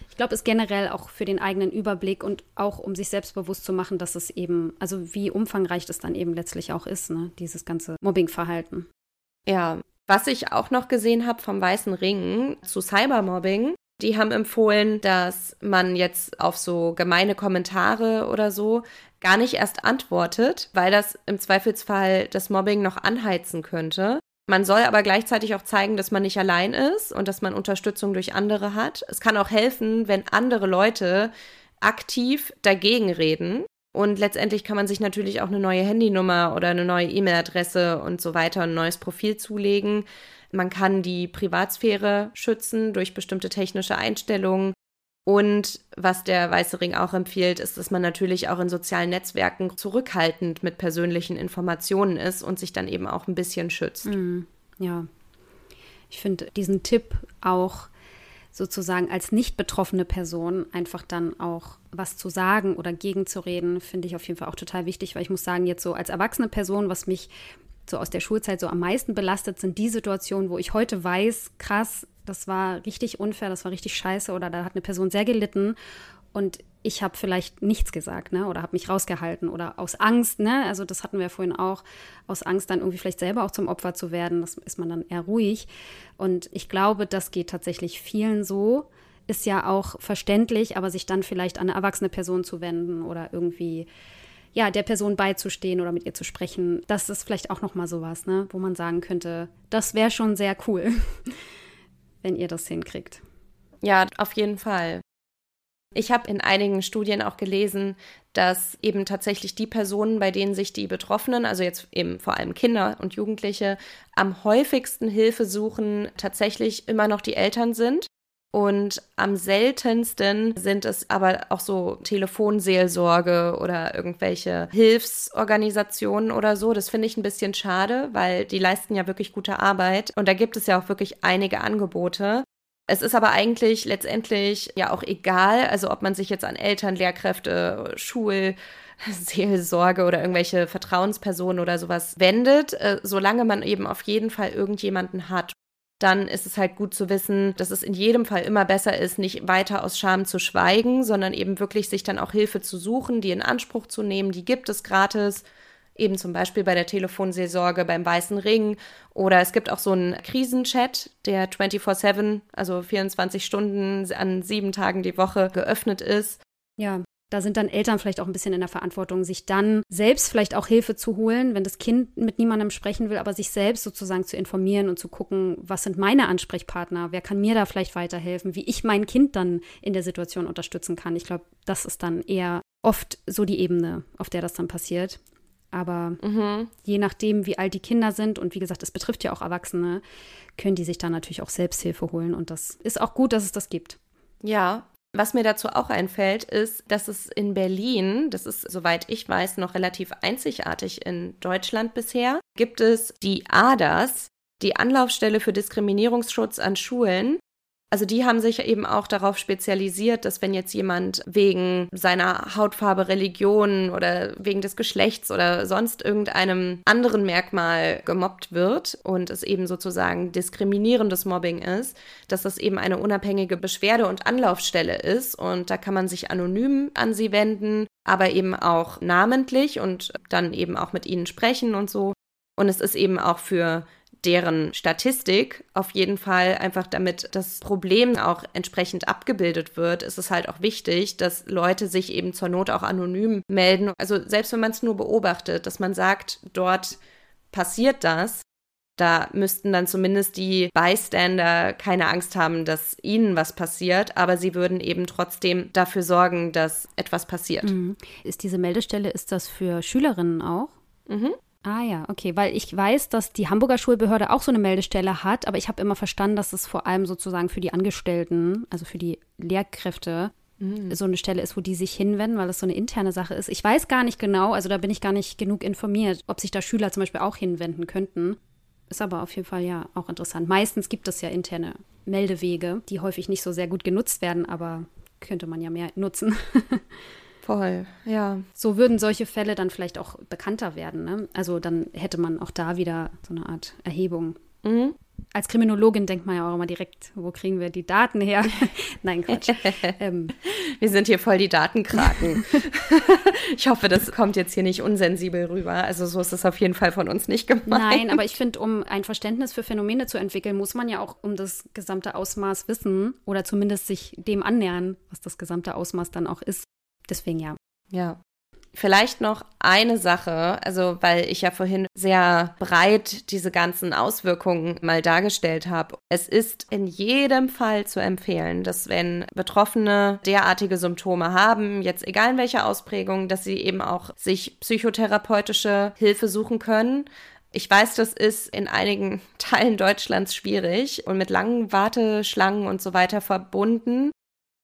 Ich glaube, es generell auch für den eigenen Überblick und auch um sich selbstbewusst zu machen, dass es eben, also wie umfangreich das dann eben letztlich auch ist, ne? Dieses ganze Mobbingverhalten. Ja, was ich auch noch gesehen habe vom Weißen Ring zu Cybermobbing, die haben empfohlen, dass man jetzt auf so gemeine Kommentare oder so gar nicht erst antwortet, weil das im Zweifelsfall das Mobbing noch anheizen könnte. Man soll aber gleichzeitig auch zeigen, dass man nicht allein ist und dass man Unterstützung durch andere hat. Es kann auch helfen, wenn andere Leute aktiv dagegen reden. Und letztendlich kann man sich natürlich auch eine neue Handynummer oder eine neue E-Mail-Adresse und so weiter, ein neues Profil zulegen. Man kann die Privatsphäre schützen durch bestimmte technische Einstellungen. Und was der Weiße Ring auch empfiehlt, ist, dass man natürlich auch in sozialen Netzwerken zurückhaltend mit persönlichen Informationen ist und sich dann eben auch ein bisschen schützt. Mm, ja, ich finde diesen Tipp auch sozusagen als nicht betroffene Person einfach dann auch was zu sagen oder gegenzureden, finde ich auf jeden Fall auch total wichtig, weil ich muss sagen, jetzt so als erwachsene Person, was mich so aus der Schulzeit so am meisten belastet, sind die Situationen, wo ich heute weiß, krass, das war richtig unfair, das war richtig scheiße oder da hat eine Person sehr gelitten und ich habe vielleicht nichts gesagt, ne, oder habe mich rausgehalten oder aus Angst, ne, also das hatten wir vorhin auch, aus Angst dann irgendwie vielleicht selber auch zum Opfer zu werden, das ist man dann eher ruhig. Und ich glaube, das geht tatsächlich vielen so, ist ja auch verständlich, aber sich dann vielleicht an eine erwachsene Person zu wenden oder irgendwie ja, der Person beizustehen oder mit ihr zu sprechen, das ist vielleicht auch noch mal sowas, ne, wo man sagen könnte, das wäre schon sehr cool, (laughs) wenn ihr das hinkriegt. Ja, auf jeden Fall. Ich habe in einigen Studien auch gelesen, dass eben tatsächlich die Personen, bei denen sich die Betroffenen, also jetzt eben vor allem Kinder und Jugendliche, am häufigsten Hilfe suchen, tatsächlich immer noch die Eltern sind. Und am seltensten sind es aber auch so Telefonseelsorge oder irgendwelche Hilfsorganisationen oder so. Das finde ich ein bisschen schade, weil die leisten ja wirklich gute Arbeit. Und da gibt es ja auch wirklich einige Angebote. Es ist aber eigentlich letztendlich ja auch egal, also ob man sich jetzt an Eltern, Lehrkräfte, Schul, (laughs) Seelsorge oder irgendwelche Vertrauenspersonen oder sowas wendet, äh, solange man eben auf jeden Fall irgendjemanden hat. Dann ist es halt gut zu wissen, dass es in jedem Fall immer besser ist, nicht weiter aus Scham zu schweigen, sondern eben wirklich sich dann auch Hilfe zu suchen, die in Anspruch zu nehmen. Die gibt es gratis eben zum Beispiel bei der Telefonseelsorge beim Weißen Ring. Oder es gibt auch so einen Krisenchat, der 24-7, also 24 Stunden an sieben Tagen die Woche geöffnet ist. Ja, da sind dann Eltern vielleicht auch ein bisschen in der Verantwortung, sich dann selbst vielleicht auch Hilfe zu holen, wenn das Kind mit niemandem sprechen will, aber sich selbst sozusagen zu informieren und zu gucken, was sind meine Ansprechpartner, wer kann mir da vielleicht weiterhelfen, wie ich mein Kind dann in der Situation unterstützen kann. Ich glaube, das ist dann eher oft so die Ebene, auf der das dann passiert. Aber mhm. je nachdem, wie alt die Kinder sind und wie gesagt, es betrifft ja auch Erwachsene, können die sich dann natürlich auch Selbsthilfe holen. Und das ist auch gut, dass es das gibt. Ja, was mir dazu auch einfällt, ist, dass es in Berlin, das ist soweit ich weiß noch relativ einzigartig in Deutschland bisher, gibt es die ADAS, die Anlaufstelle für Diskriminierungsschutz an Schulen. Also die haben sich eben auch darauf spezialisiert, dass wenn jetzt jemand wegen seiner Hautfarbe, Religion oder wegen des Geschlechts oder sonst irgendeinem anderen Merkmal gemobbt wird und es eben sozusagen diskriminierendes Mobbing ist, dass das eben eine unabhängige Beschwerde- und Anlaufstelle ist und da kann man sich anonym an sie wenden, aber eben auch namentlich und dann eben auch mit ihnen sprechen und so. Und es ist eben auch für deren Statistik auf jeden Fall einfach damit das Problem auch entsprechend abgebildet wird, ist es halt auch wichtig, dass Leute sich eben zur Not auch anonym melden. Also selbst wenn man es nur beobachtet, dass man sagt, dort passiert das, da müssten dann zumindest die Bystander keine Angst haben, dass ihnen was passiert, aber sie würden eben trotzdem dafür sorgen, dass etwas passiert. Mhm. Ist diese Meldestelle, ist das für Schülerinnen auch? Mhm. Ah ja, okay, weil ich weiß, dass die Hamburger Schulbehörde auch so eine Meldestelle hat, aber ich habe immer verstanden, dass es vor allem sozusagen für die Angestellten, also für die Lehrkräfte, mhm. so eine Stelle ist, wo die sich hinwenden, weil das so eine interne Sache ist. Ich weiß gar nicht genau, also da bin ich gar nicht genug informiert, ob sich da Schüler zum Beispiel auch hinwenden könnten. Ist aber auf jeden Fall ja auch interessant. Meistens gibt es ja interne Meldewege, die häufig nicht so sehr gut genutzt werden, aber könnte man ja mehr nutzen. (laughs) Voll, ja. So würden solche Fälle dann vielleicht auch bekannter werden. Ne? Also dann hätte man auch da wieder so eine Art Erhebung. Mhm. Als Kriminologin denkt man ja auch immer direkt, wo kriegen wir die Daten her? (laughs) Nein, Quatsch. (laughs) ähm. Wir sind hier voll die Datenkraken. (laughs) ich hoffe, das kommt jetzt hier nicht unsensibel rüber. Also so ist es auf jeden Fall von uns nicht gemeint. Nein, aber ich finde, um ein Verständnis für Phänomene zu entwickeln, muss man ja auch um das gesamte Ausmaß wissen oder zumindest sich dem annähern, was das gesamte Ausmaß dann auch ist. Deswegen ja. Ja. Vielleicht noch eine Sache, also weil ich ja vorhin sehr breit diese ganzen Auswirkungen mal dargestellt habe. Es ist in jedem Fall zu empfehlen, dass wenn Betroffene derartige Symptome haben, jetzt egal in welcher Ausprägung, dass sie eben auch sich psychotherapeutische Hilfe suchen können. Ich weiß, das ist in einigen (laughs) Teilen Deutschlands schwierig und mit langen Warteschlangen und so weiter verbunden.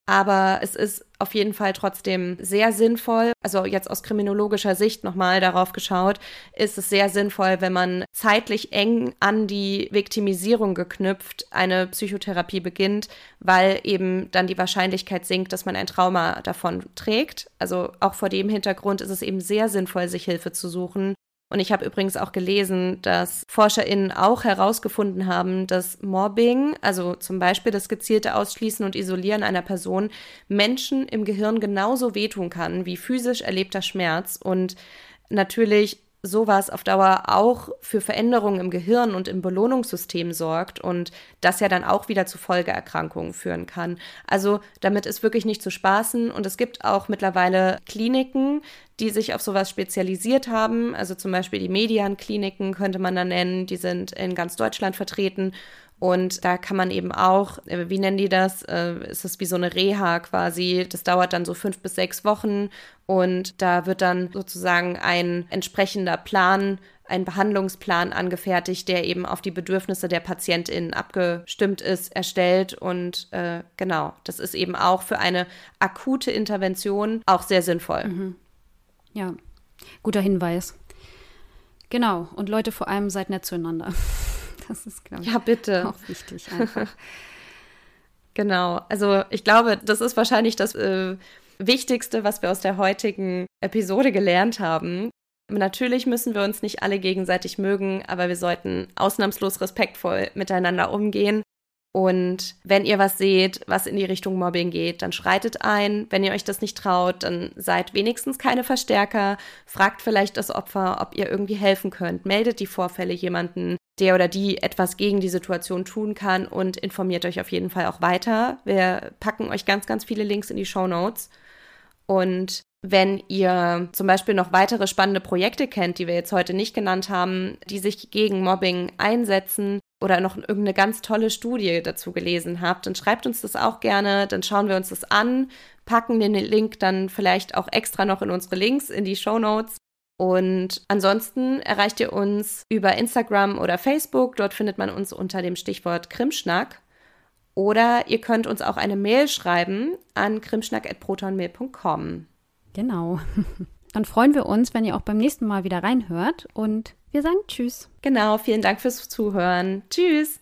Aber es ist auf jeden Fall trotzdem sehr sinnvoll. Also jetzt aus kriminologischer Sicht nochmal darauf geschaut, ist es sehr sinnvoll, wenn man zeitlich eng an die Viktimisierung geknüpft eine Psychotherapie beginnt, weil eben dann die Wahrscheinlichkeit sinkt, dass man ein Trauma davon trägt. Also auch vor dem Hintergrund ist es eben sehr sinnvoll, sich Hilfe zu suchen. Und ich habe übrigens auch gelesen, dass ForscherInnen auch herausgefunden haben, dass Mobbing, also zum Beispiel das gezielte Ausschließen und Isolieren einer Person, Menschen im Gehirn genauso wehtun kann wie physisch erlebter Schmerz. Und natürlich sowas auf Dauer auch für Veränderungen im Gehirn und im Belohnungssystem sorgt und das ja dann auch wieder zu Folgeerkrankungen führen kann. Also damit ist wirklich nicht zu spaßen und es gibt auch mittlerweile Kliniken, die sich auf sowas spezialisiert haben. Also zum Beispiel die Median-Kliniken könnte man da nennen, die sind in ganz Deutschland vertreten und da kann man eben auch, äh, wie nennen die das? Äh, ist es wie so eine Reha quasi. Das dauert dann so fünf bis sechs Wochen und da wird dann sozusagen ein entsprechender Plan ein Behandlungsplan angefertigt, der eben auf die Bedürfnisse der PatientInnen abgestimmt ist, erstellt. Und äh, genau, das ist eben auch für eine akute Intervention auch sehr sinnvoll. Mhm. Ja, guter Hinweis. Genau, und Leute, vor allem seid nett zueinander. Das ist, glaube ich, ja, bitte. auch wichtig (laughs) einfach. genau. Also ich glaube, das ist wahrscheinlich das äh, Wichtigste, was wir aus der heutigen Episode gelernt haben. Natürlich müssen wir uns nicht alle gegenseitig mögen, aber wir sollten ausnahmslos respektvoll miteinander umgehen und wenn ihr was seht, was in die Richtung Mobbing geht, dann schreitet ein. Wenn ihr euch das nicht traut, dann seid wenigstens keine Verstärker. Fragt vielleicht das Opfer, ob ihr irgendwie helfen könnt. Meldet die Vorfälle jemanden, der oder die etwas gegen die Situation tun kann und informiert euch auf jeden Fall auch weiter. Wir packen euch ganz, ganz viele Links in die Show Notes. Und wenn ihr zum Beispiel noch weitere spannende Projekte kennt, die wir jetzt heute nicht genannt haben, die sich gegen Mobbing einsetzen, oder noch irgendeine ganz tolle Studie dazu gelesen habt, dann schreibt uns das auch gerne, dann schauen wir uns das an, packen den Link dann vielleicht auch extra noch in unsere Links in die Show Notes. Und ansonsten erreicht ihr uns über Instagram oder Facebook. Dort findet man uns unter dem Stichwort Krimschnack. Oder ihr könnt uns auch eine Mail schreiben an krimschnack.protonmail.com. Genau. (laughs) Dann freuen wir uns, wenn ihr auch beim nächsten Mal wieder reinhört und wir sagen Tschüss. Genau, vielen Dank fürs Zuhören. Tschüss.